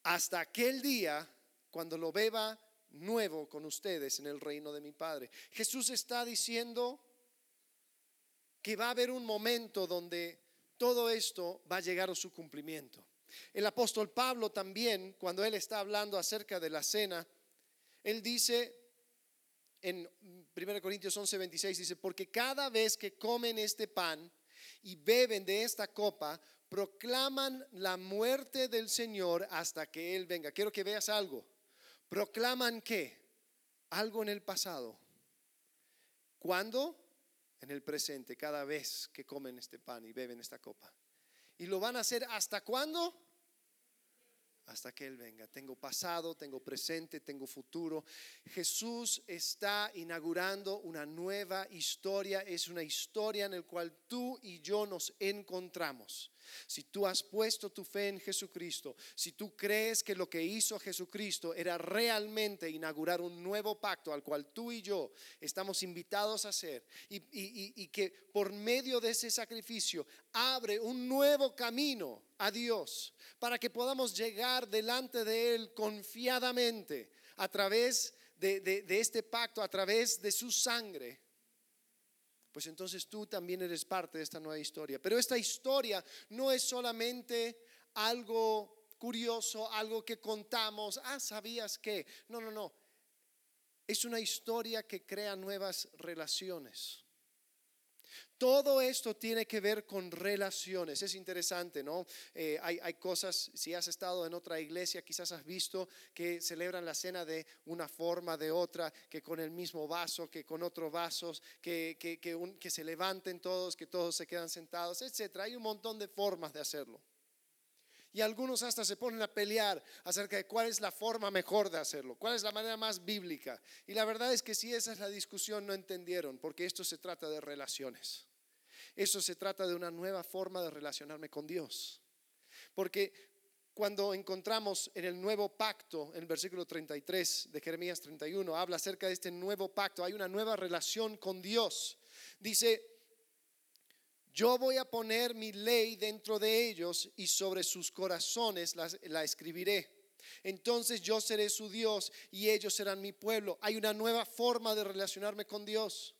S2: hasta aquel día cuando lo beba nuevo con ustedes en el reino de mi Padre. Jesús está diciendo que va a haber un momento donde todo esto va a llegar a su cumplimiento. El apóstol Pablo también, cuando él está hablando acerca de la cena, él dice en 1 Corintios 11, 26, dice, porque cada vez que comen este pan y beben de esta copa, proclaman la muerte del Señor hasta que Él venga. Quiero que veas algo. Proclaman qué? Algo en el pasado. ¿Cuándo? En el presente, cada vez que comen este pan y beben esta copa. ¿Y lo van a hacer hasta cuándo? Hasta que Él venga. Tengo pasado, tengo presente, tengo futuro. Jesús está inaugurando una nueva historia. Es una historia en la cual tú y yo nos encontramos. Si tú has puesto tu fe en Jesucristo, si tú crees que lo que hizo Jesucristo era realmente inaugurar un nuevo pacto al cual tú y yo estamos invitados a y, y que por medio de ese sacrificio abre un nuevo camino a Dios para que podamos llegar delante de Él confiadamente a través de, de, este pacto, a través de su sangre, pues entonces tú también eres parte de esta nueva historia. Pero esta historia no es solamente algo curioso, algo que contamos, ah, sabías que. No, no, no. Es una historia que crea nuevas relaciones. Todo esto tiene que ver con relaciones. Es interesante, ¿no? Eh, hay, cosas, si has estado en otra iglesia, quizás has visto que celebran la cena de una forma, de otra, que con el mismo vaso, que con otros vasos, que, que, que se levanten todos, que todos se quedan sentados, etc. Hay un montón de formas de hacerlo. Y algunos hasta se ponen a pelear acerca de cuál es la forma mejor de hacerlo, cuál es la manera más bíblica. Y la verdad es que si esa es la discusión no entendieron, porque esto se trata de relaciones. Eso se trata de una nueva forma de relacionarme con Dios. Porque cuando encontramos en el nuevo pacto, en el versículo 33 de Jeremías 31, habla acerca de este nuevo pacto, hay una nueva relación con Dios. Dice, yo voy a poner mi ley dentro de ellos y sobre sus corazones la, escribiré. Entonces yo seré su Dios y ellos serán mi pueblo. Hay una nueva forma de relacionarme con Dios.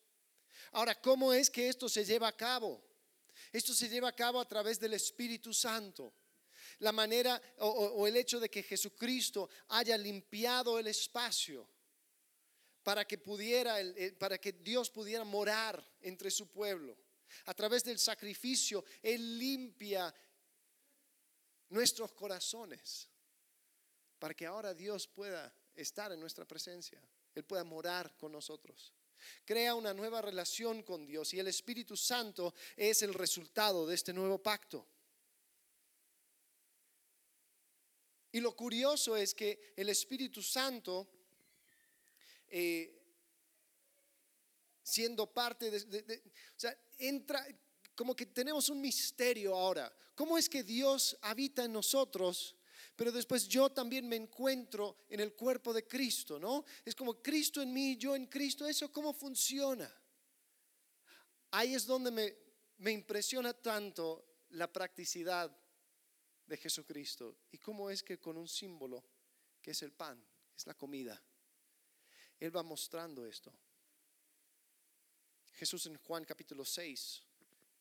S2: Ahora, ¿cómo es que esto se lleva a cabo? Esto se lleva a cabo a través del Espíritu Santo. La manera o, o el hecho de que Jesucristo haya limpiado el espacio para que pudiera, para que Dios pudiera morar entre su pueblo. A través del sacrificio, Él limpia nuestros corazones para que ahora Dios pueda estar en nuestra presencia, Él pueda morar con nosotros. Crea una nueva relación con Dios y el Espíritu Santo es el resultado de este nuevo pacto. Y lo curioso es que el Espíritu Santo eh, siendo parte de, entra, como que tenemos un misterio ahora. ¿Cómo es que Dios habita en nosotros? Pero después yo también me encuentro en el cuerpo de Cristo, ¿no? Es como Cristo en mí, yo en Cristo. ¿Eso cómo funciona? Ahí es donde me, me impresiona tanto la practicidad de Jesucristo. Y cómo es que con un símbolo, que es el pan, es la comida, Él va mostrando esto. Jesús en Juan capítulo 6,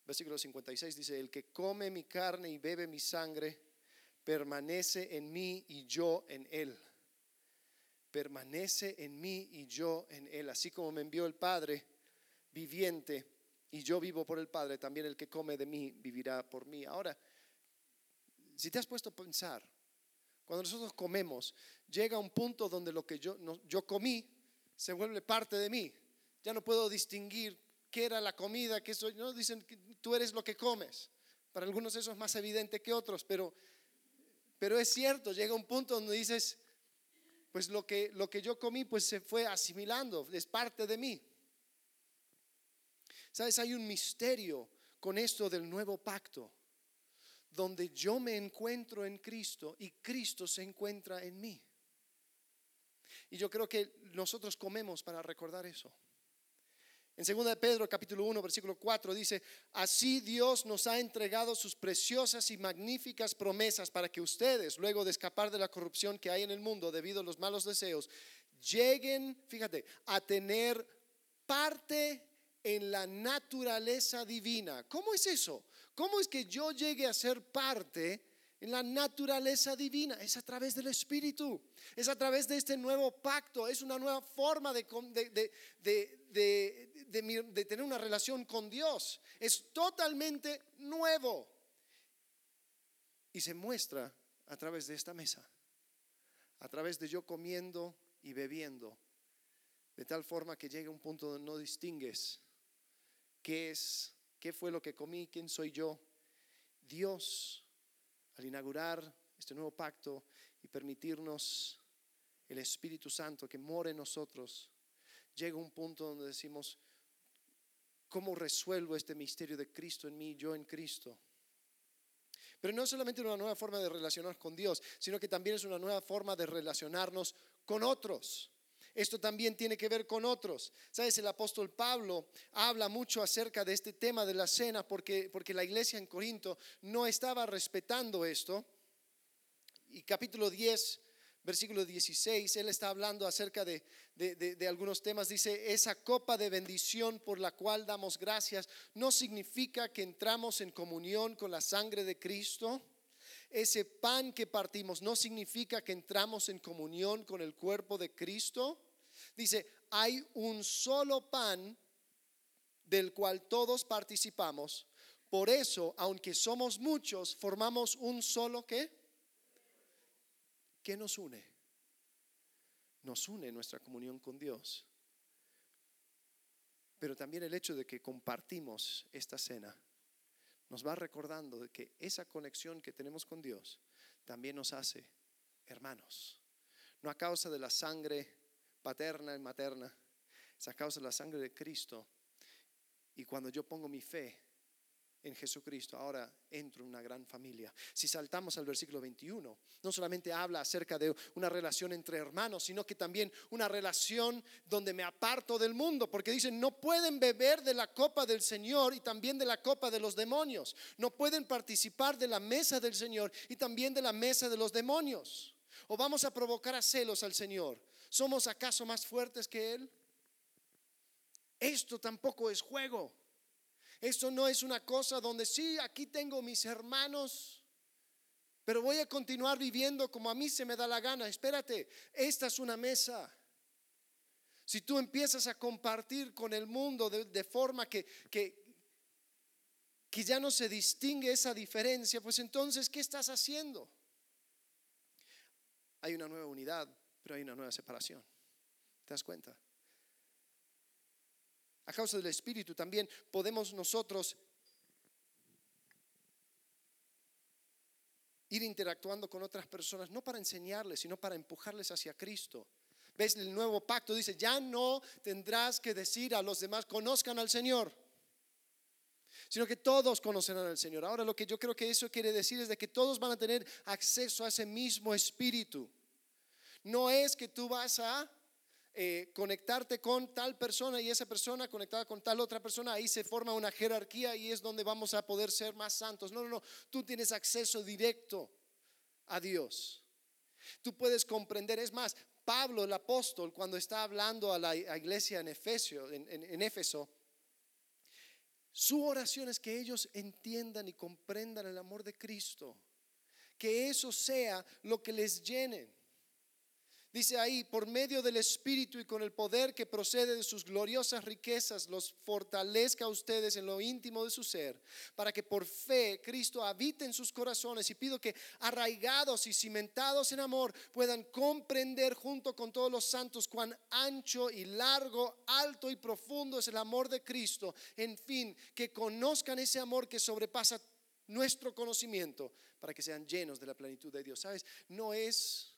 S2: versículo 56 dice, el que come mi carne y bebe mi sangre, permanece en mí y yo en él. Permanece en mí y yo en él. Así como me envió el Padre viviente y yo vivo por el Padre, también el que come de mí vivirá por mí. Ahora, si te has puesto a pensar, cuando nosotros comemos, llega un punto donde lo que yo, yo comí se vuelve parte de mí. Ya no puedo distinguir qué era la comida, que soy, no dicen que tú eres lo que comes. Para algunos eso es más evidente que otros, pero, pero es cierto, llega un punto donde dices, pues lo que, lo que yo comí pues se fue asimilando, es parte de mí. Sabes, hay un misterio con esto del nuevo pacto, donde yo me encuentro en Cristo y Cristo se encuentra en mí. Y yo creo que nosotros comemos para recordar eso. En 2 de Pedro capítulo 1 versículo 4 dice, así Dios nos ha entregado sus preciosas y magníficas promesas para que ustedes, luego de escapar de la corrupción que hay en el mundo debido a los malos deseos, lleguen, fíjate, a tener parte en la naturaleza divina. ¿Cómo es eso? ¿Cómo es que yo llegue a ser parte en la naturaleza divina? Es a través del Espíritu, es a través de este nuevo pacto, es una nueva forma de, de, de, de, tener una relación con Dios. Es totalmente nuevo. Y se muestra a través de esta mesa, a través de yo comiendo y bebiendo, de tal forma que llega un punto donde no distingues qué es, qué fue lo que comí, quién soy yo. Dios, al inaugurar este nuevo pacto y permitirnos el Espíritu Santo que mora en nosotros, llega un punto donde decimos, ¿Cómo resuelvo este misterio de Cristo en mí, yo en Cristo? Pero no es solamente una nueva forma de relacionarnos con Dios, sino que también es una nueva forma de relacionarnos con otros. Esto también tiene que ver con otros. Sabes, el apóstol Pablo habla mucho acerca de este tema de la cena porque, porque la iglesia en Corinto no estaba respetando esto. Y capítulo 10, versículo 16, él está hablando acerca de, de, algunos temas. Dice, esa copa de bendición por la cual damos gracias no significa que entramos en comunión con la sangre de Cristo. Ese pan que partimos no significa que entramos en comunión con el cuerpo de Cristo. Dice, hay un solo pan del cual todos participamos. Por eso, aunque somos muchos, formamos un solo qué? ¿Qué nos une? Nos une nuestra comunión con Dios. Pero también el hecho de que compartimos esta cena nos va recordando de que esa conexión que tenemos con Dios también nos hace hermanos. No a causa de la sangre paterna y materna, es causa de la sangre de Cristo. Y cuando yo pongo mi fe en Jesucristo, ahora entro en una gran familia. Si saltamos al versículo 21, no solamente habla acerca de una relación entre hermanos, sino que también una relación donde me aparto del mundo, porque dicen, no pueden beber de la copa del Señor y también de la copa de los demonios. No pueden participar de la mesa del Señor y también de la mesa de los demonios. O vamos a provocar a celos al Señor. ¿Somos acaso más fuertes que Él? Esto tampoco es juego. Esto no es una cosa donde sí, aquí tengo mis hermanos, pero voy a continuar viviendo como a mí se me da la gana. Espérate, esta es una mesa. Si tú empiezas a compartir con el mundo de, forma que, que, que ya no se distingue esa diferencia, pues entonces, ¿qué estás haciendo? Hay una nueva unidad pero hay una nueva separación. ¿Te das cuenta? A causa del Espíritu también podemos nosotros ir interactuando con otras personas, no para enseñarles, sino para empujarles hacia Cristo. ¿Ves? El nuevo pacto dice, ya no tendrás que decir a los demás, conozcan al Señor, sino que todos conocerán al Señor. Ahora lo que yo creo que eso quiere decir es de que todos van a tener acceso a ese mismo Espíritu. No es que tú vas a eh, conectarte con tal persona y esa persona conectada con tal otra persona, ahí se forma una jerarquía y es donde vamos a poder ser más santos. No, no, no, tú tienes acceso directo a Dios. Tú puedes comprender, es más, Pablo el apóstol cuando está hablando a la iglesia en, Efesio, en Éfeso, su oración es que ellos entiendan y comprendan el amor de Cristo, que eso sea lo que les llene. Dice ahí, por medio del Espíritu y con el poder que procede de sus gloriosas riquezas, los fortalezca a ustedes en lo íntimo de su ser, para que por fe Cristo habite en sus corazones. Y pido que arraigados y cimentados en amor puedan comprender junto con todos los santos cuán ancho y largo, alto y profundo es el amor de Cristo. En fin, que conozcan ese amor que sobrepasa nuestro conocimiento, para que sean llenos de la plenitud de Dios. ¿Sabes? No es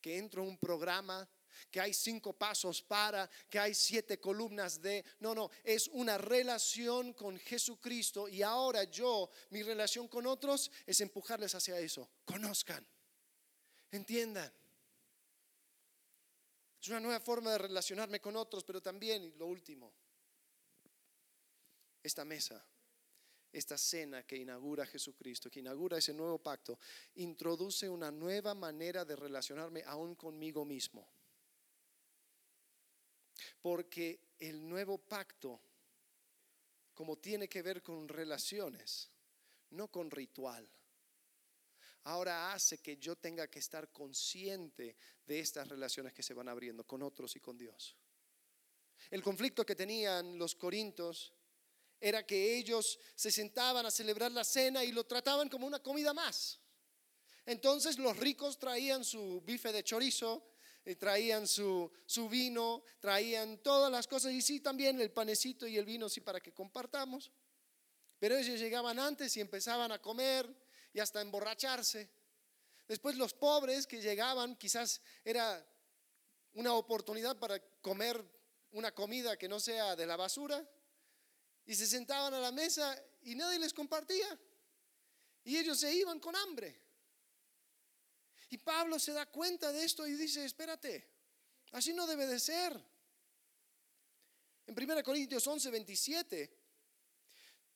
S2: que entro a un programa, que hay cinco pasos para, que hay siete columnas de... No, no, es una relación con Jesucristo y ahora yo, mi relación con otros es empujarles hacia eso. Conozcan, entiendan. Es una nueva forma de relacionarme con otros, pero también, lo último, esta mesa esta cena que inaugura Jesucristo, que inaugura ese nuevo pacto, introduce una nueva manera de relacionarme aún conmigo mismo. Porque el nuevo pacto, como tiene que ver con relaciones, no con ritual, ahora hace que yo tenga que estar consciente de estas relaciones que se van abriendo con otros y con Dios. El conflicto que tenían los corintios era que ellos se sentaban a celebrar la cena y lo trataban como una comida más. Entonces los ricos traían su bife de chorizo, eh, traían su, su vino, traían todas las cosas y sí también el panecito y el vino, sí, para que compartamos. Pero ellos llegaban antes y empezaban a comer y hasta emborracharse. Después los pobres que llegaban, quizás era una oportunidad para comer una comida que no sea de la basura y se sentaban a la mesa y nadie les compartía. Y ellos se iban con hambre. Y Pablo se da cuenta de esto y dice, espérate, así no debe de ser. En 1 Corintios 11, 27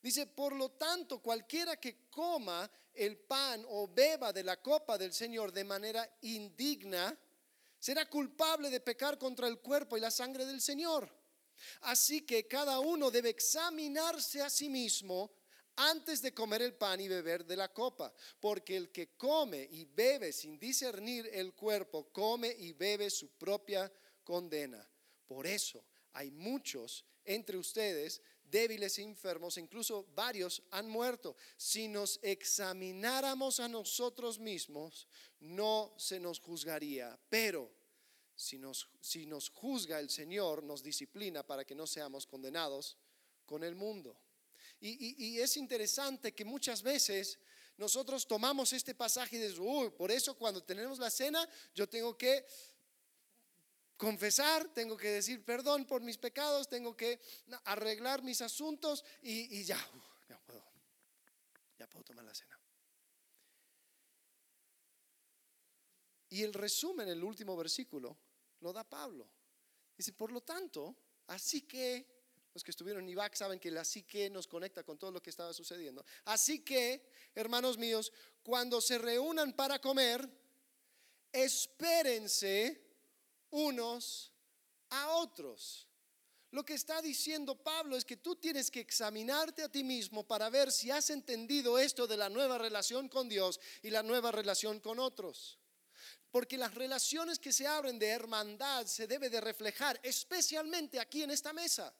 S2: Dice, por lo tanto, cualquiera que coma el pan o beba de la copa del Señor de manera indigna, será culpable de pecar contra el cuerpo y la sangre del Señor. Así que cada uno debe examinarse a sí mismo antes de comer el pan y beber de la copa, porque el que come y bebe sin discernir el cuerpo, come y bebe su propia condena. Por eso hay muchos entre ustedes débiles e enfermos, incluso varios han muerto. Si nos examináramos a nosotros mismos, no se nos juzgaría, pero si nos, si nos juzga el Señor, nos disciplina para que no seamos condenados con el mundo. Y, y es interesante que muchas veces nosotros tomamos este pasaje y decimos, por eso cuando tenemos la cena, yo tengo que confesar, tengo que decir perdón por mis pecados, tengo que arreglar mis asuntos y, ya, ya puedo, ya puedo tomar la cena. Y el resumen, el último versículo, lo da Pablo. Dice, por lo tanto, así que, los que estuvieron en Ibac saben que el así que nos conecta con todo lo que estaba sucediendo. Así que, hermanos míos, cuando se reúnan para comer, espérense unos a otros. Lo que está diciendo Pablo es que tú tienes que examinarte a ti mismo para ver si has entendido esto de la nueva relación con Dios y la nueva relación con otros. Porque las relaciones que se abren de hermandad se debe de reflejar especialmente aquí en esta mesa.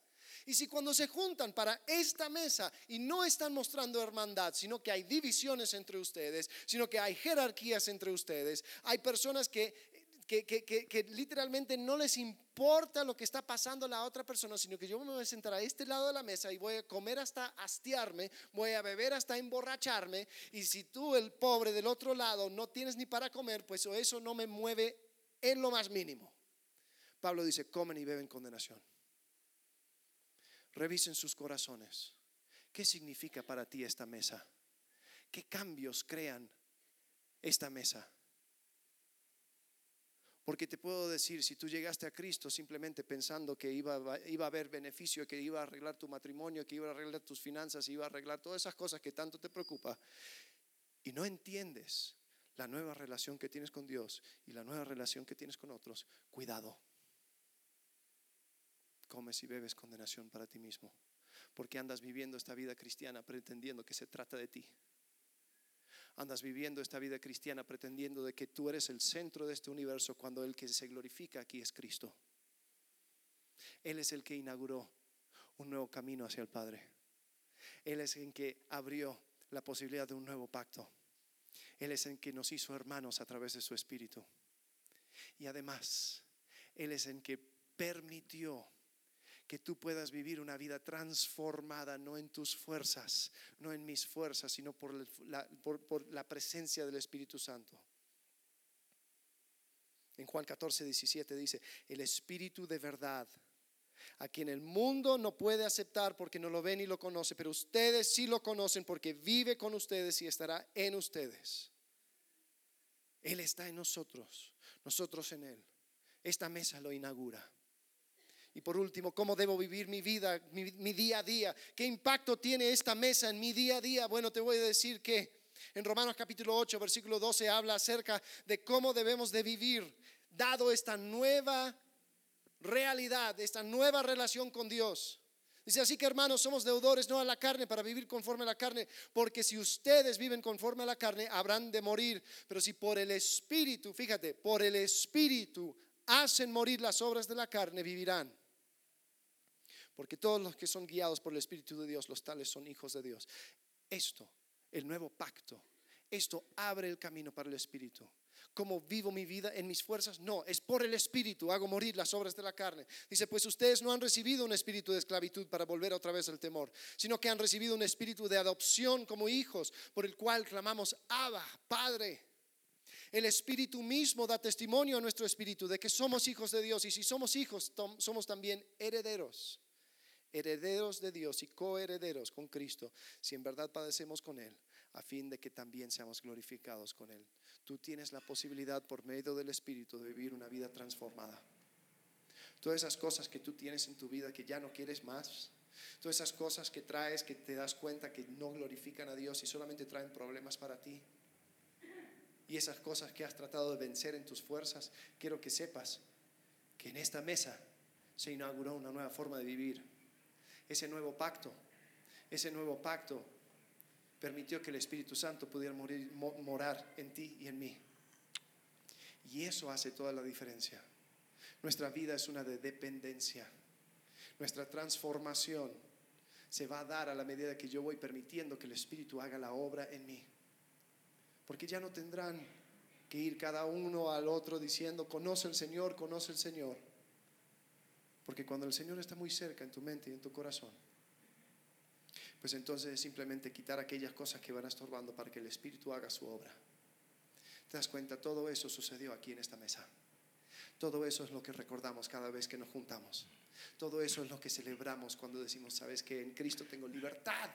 S2: Y si cuando se juntan para esta mesa y no están mostrando hermandad, sino que hay divisiones entre ustedes, sino que hay jerarquías entre ustedes, hay personas que que, literalmente no les importa lo que está pasando a la otra persona, sino que yo me voy a sentar a este lado de la mesa y voy a comer hasta hastiarme, voy a beber hasta emborracharme, y si tú, el pobre del otro lado, no tienes ni para comer, pues eso no me mueve en lo más mínimo. Pablo dice, comen y beben condenación. Revisen sus corazones. ¿Qué significa para ti esta mesa? ¿Qué cambios crean esta mesa? Porque te puedo decir, si tú llegaste a Cristo simplemente pensando que iba, a haber beneficio, que iba a arreglar tu matrimonio, que iba a arreglar tus finanzas, iba a arreglar todas esas cosas que tanto te preocupa, y no entiendes la nueva relación que tienes con Dios y la nueva relación que tienes con otros, cuidado. Comes y bebes condenación para ti mismo, porque andas viviendo esta vida cristiana pretendiendo que se trata de ti andas viviendo esta vida cristiana pretendiendo de que tú eres el centro de este universo cuando el que se glorifica aquí es Cristo. Él es el que inauguró un nuevo camino hacia el Padre. Él es el que abrió la posibilidad de un nuevo pacto. Él es el que nos hizo hermanos a través de su Espíritu. Y además, Él es el que permitió que tú puedas vivir una vida transformada, no en tus fuerzas, no en mis fuerzas, sino por la, presencia del Espíritu Santo. En Juan 14, 17 dice, el Espíritu de verdad, a quien el mundo no puede aceptar porque no lo ve ni lo conoce, pero ustedes sí lo conocen porque vive con ustedes y estará en ustedes. Él está en nosotros, nosotros en Él. Esta mesa lo inaugura. Y por último, ¿cómo debo vivir mi vida, mi, día a día? ¿Qué impacto tiene esta mesa en mi día a día? Bueno, te voy a decir que en Romanos capítulo 8, versículo 12 habla acerca de cómo debemos de vivir dado esta nueva realidad, esta nueva relación con Dios. Dice así que hermanos, somos deudores no a la carne para vivir conforme a la carne, porque si ustedes viven conforme a la carne, habrán de morir. Pero si por el Espíritu, fíjate, por el Espíritu hacen morir las obras de la carne, vivirán. Porque todos los que son guiados por el Espíritu de Dios, los tales son hijos de Dios. Esto, el nuevo pacto, esto abre el camino para el Espíritu. ¿Cómo vivo mi vida en mis fuerzas? No, es por el Espíritu, hago morir las obras de la carne. Dice, pues ustedes no han recibido un espíritu de esclavitud para volver otra vez al temor, sino que han recibido un espíritu de adopción como hijos, por el cual clamamos, Abba, Padre. El Espíritu mismo da testimonio a nuestro espíritu de que somos hijos de Dios y si somos hijos, somos también herederos herederos de Dios y coherederos con Cristo, si en verdad padecemos con Él, a fin de que también seamos glorificados con Él. Tú tienes la posibilidad por medio del Espíritu de vivir una vida transformada. Todas esas cosas que tú tienes en tu vida que ya no quieres más, todas esas cosas que traes que te das cuenta que no glorifican a Dios y solamente traen problemas para ti. Y esas cosas que has tratado de vencer en tus fuerzas, quiero que sepas que en esta mesa se inauguró una nueva forma de vivir. Ese nuevo pacto, ese nuevo pacto permitió que el Espíritu Santo pudiera morir, morar en ti y en mí. Y eso hace toda la diferencia. Nuestra vida es una de dependencia. Nuestra transformación se va a dar a la medida que yo voy permitiendo que el Espíritu haga la obra en mí. Porque ya no tendrán que ir cada uno al otro diciendo, conoce el Señor, conoce el Señor. Porque cuando el Señor está muy cerca en tu mente y en tu corazón, pues entonces es simplemente quitar aquellas cosas que van estorbando para que el Espíritu haga su obra. ¿Te das cuenta? Todo eso sucedió aquí en esta mesa. Todo eso es lo que recordamos cada vez que nos juntamos. Todo eso es lo que celebramos cuando decimos, sabes que en Cristo tengo libertad.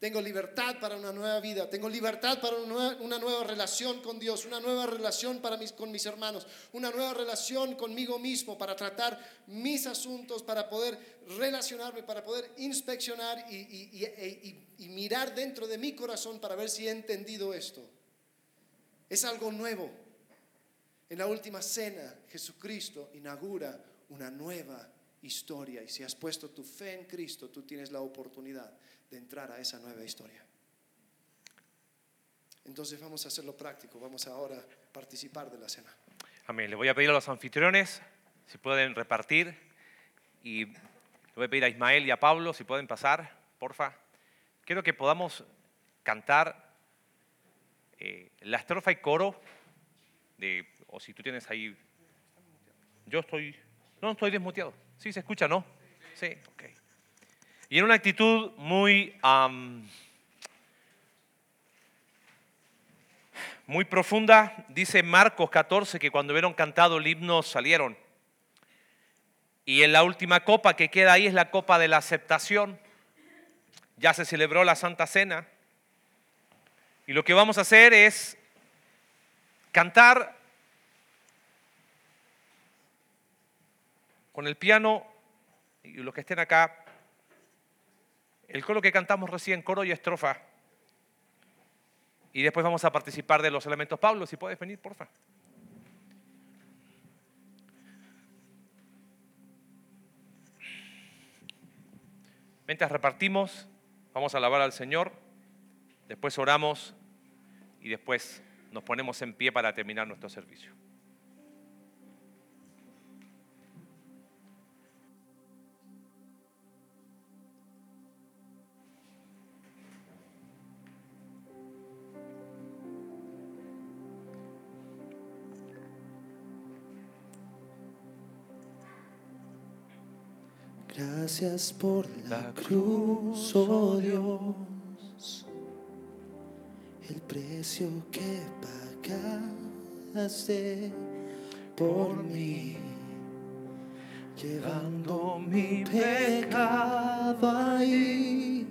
S2: Tengo libertad para una nueva vida, tengo libertad para una nueva, relación con Dios, una nueva relación para mis, con mis hermanos, una nueva relación conmigo mismo para tratar mis asuntos, para poder relacionarme, para poder inspeccionar y, y mirar dentro de mi corazón para ver si he entendido esto. Es algo nuevo. En la última cena, Jesucristo inaugura una nueva historia y si has puesto tu fe en Cristo, tú tienes la oportunidad de entrar a esa nueva historia. Entonces vamos a hacerlo práctico, vamos ahora a participar de la cena.
S1: Amén. Le voy a pedir a los anfitriones si pueden repartir y le voy a pedir a Ismael y a Pablo si pueden pasar, porfa. Quiero que podamos cantar eh, la estrofa y coro de, o si tú tienes ahí, yo estoy, no, estoy desmuteado. Sí, se escucha, ¿no? Sí, ok. Y en una actitud muy, muy profunda, dice Marcos 14 que cuando vieron cantado el himno salieron. Y en la última copa que queda ahí es la copa de la aceptación. Ya se celebró la Santa Cena. Y lo que vamos a hacer es cantar con el piano y los que estén acá el coro que cantamos recién, coro y estrofa. Y después vamos a participar de los elementos. Pablo, si puedes venir, porfa. Mientras repartimos, vamos a alabar al Señor, después oramos y después nos ponemos en pie para terminar nuestro servicio.
S2: Gracias por la cruz, oh Dios, el precio que pagaste por mí, llevando mi pecado ahí,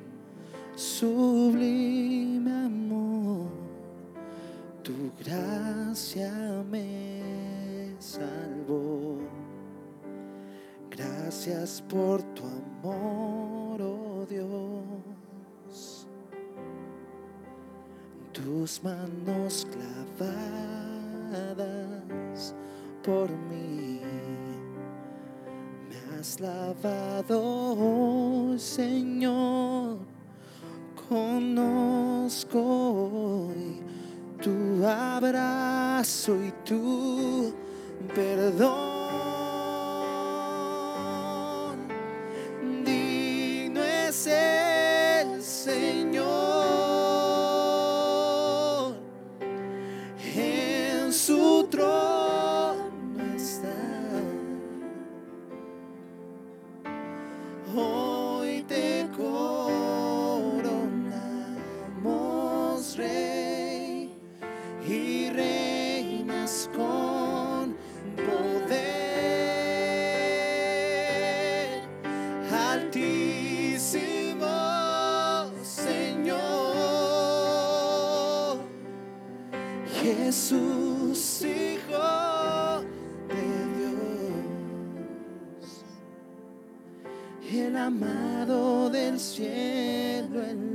S2: sublime amor, tu gracia me Gracias por tu amor, oh Dios. Tus manos clavadas por mí. Me has lavado, oh Señor. Conozco hoy tu abrazo y tu perdón.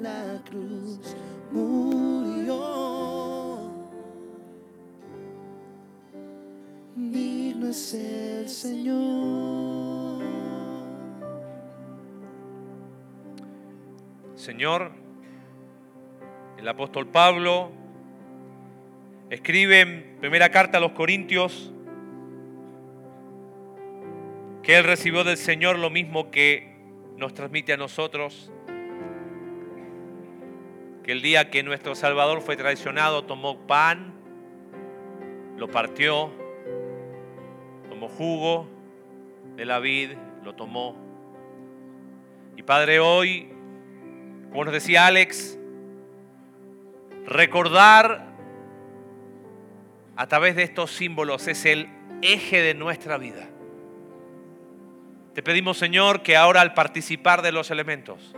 S2: La cruz murió. Digno es el Señor.
S1: Señor, el apóstol Pablo escribe en primera carta a los Corintios que él recibió del Señor lo mismo que nos transmite a nosotros, que el día que nuestro Salvador fue traicionado tomó pan, lo partió, tomó jugo de la vid, lo tomó. Y Padre, hoy, como nos decía Alex, recordar a través de estos símbolos es el eje de nuestra vida. Te pedimos, Señor, que ahora al participar de los elementos,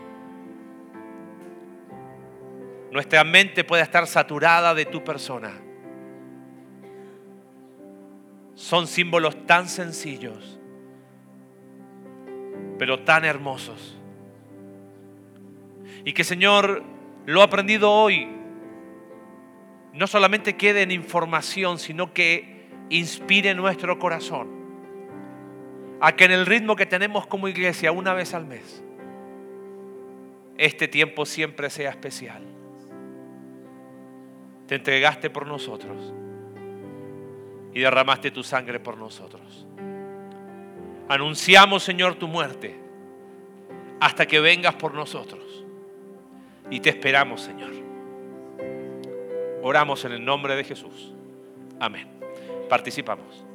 S1: nuestra mente pueda estar saturada de tu persona. Son símbolos tan sencillos, pero tan hermosos. Y que, Señor, lo aprendido hoy no solamente quede en información, sino que inspire nuestro corazón a que en el ritmo que tenemos como iglesia una vez al mes, este tiempo siempre sea especial. Te entregaste por nosotros y derramaste tu sangre por nosotros. Anunciamos, Señor, tu muerte hasta que vengas por nosotros. Y te esperamos, Señor. Oramos en el nombre de Jesús. Amén. Participamos.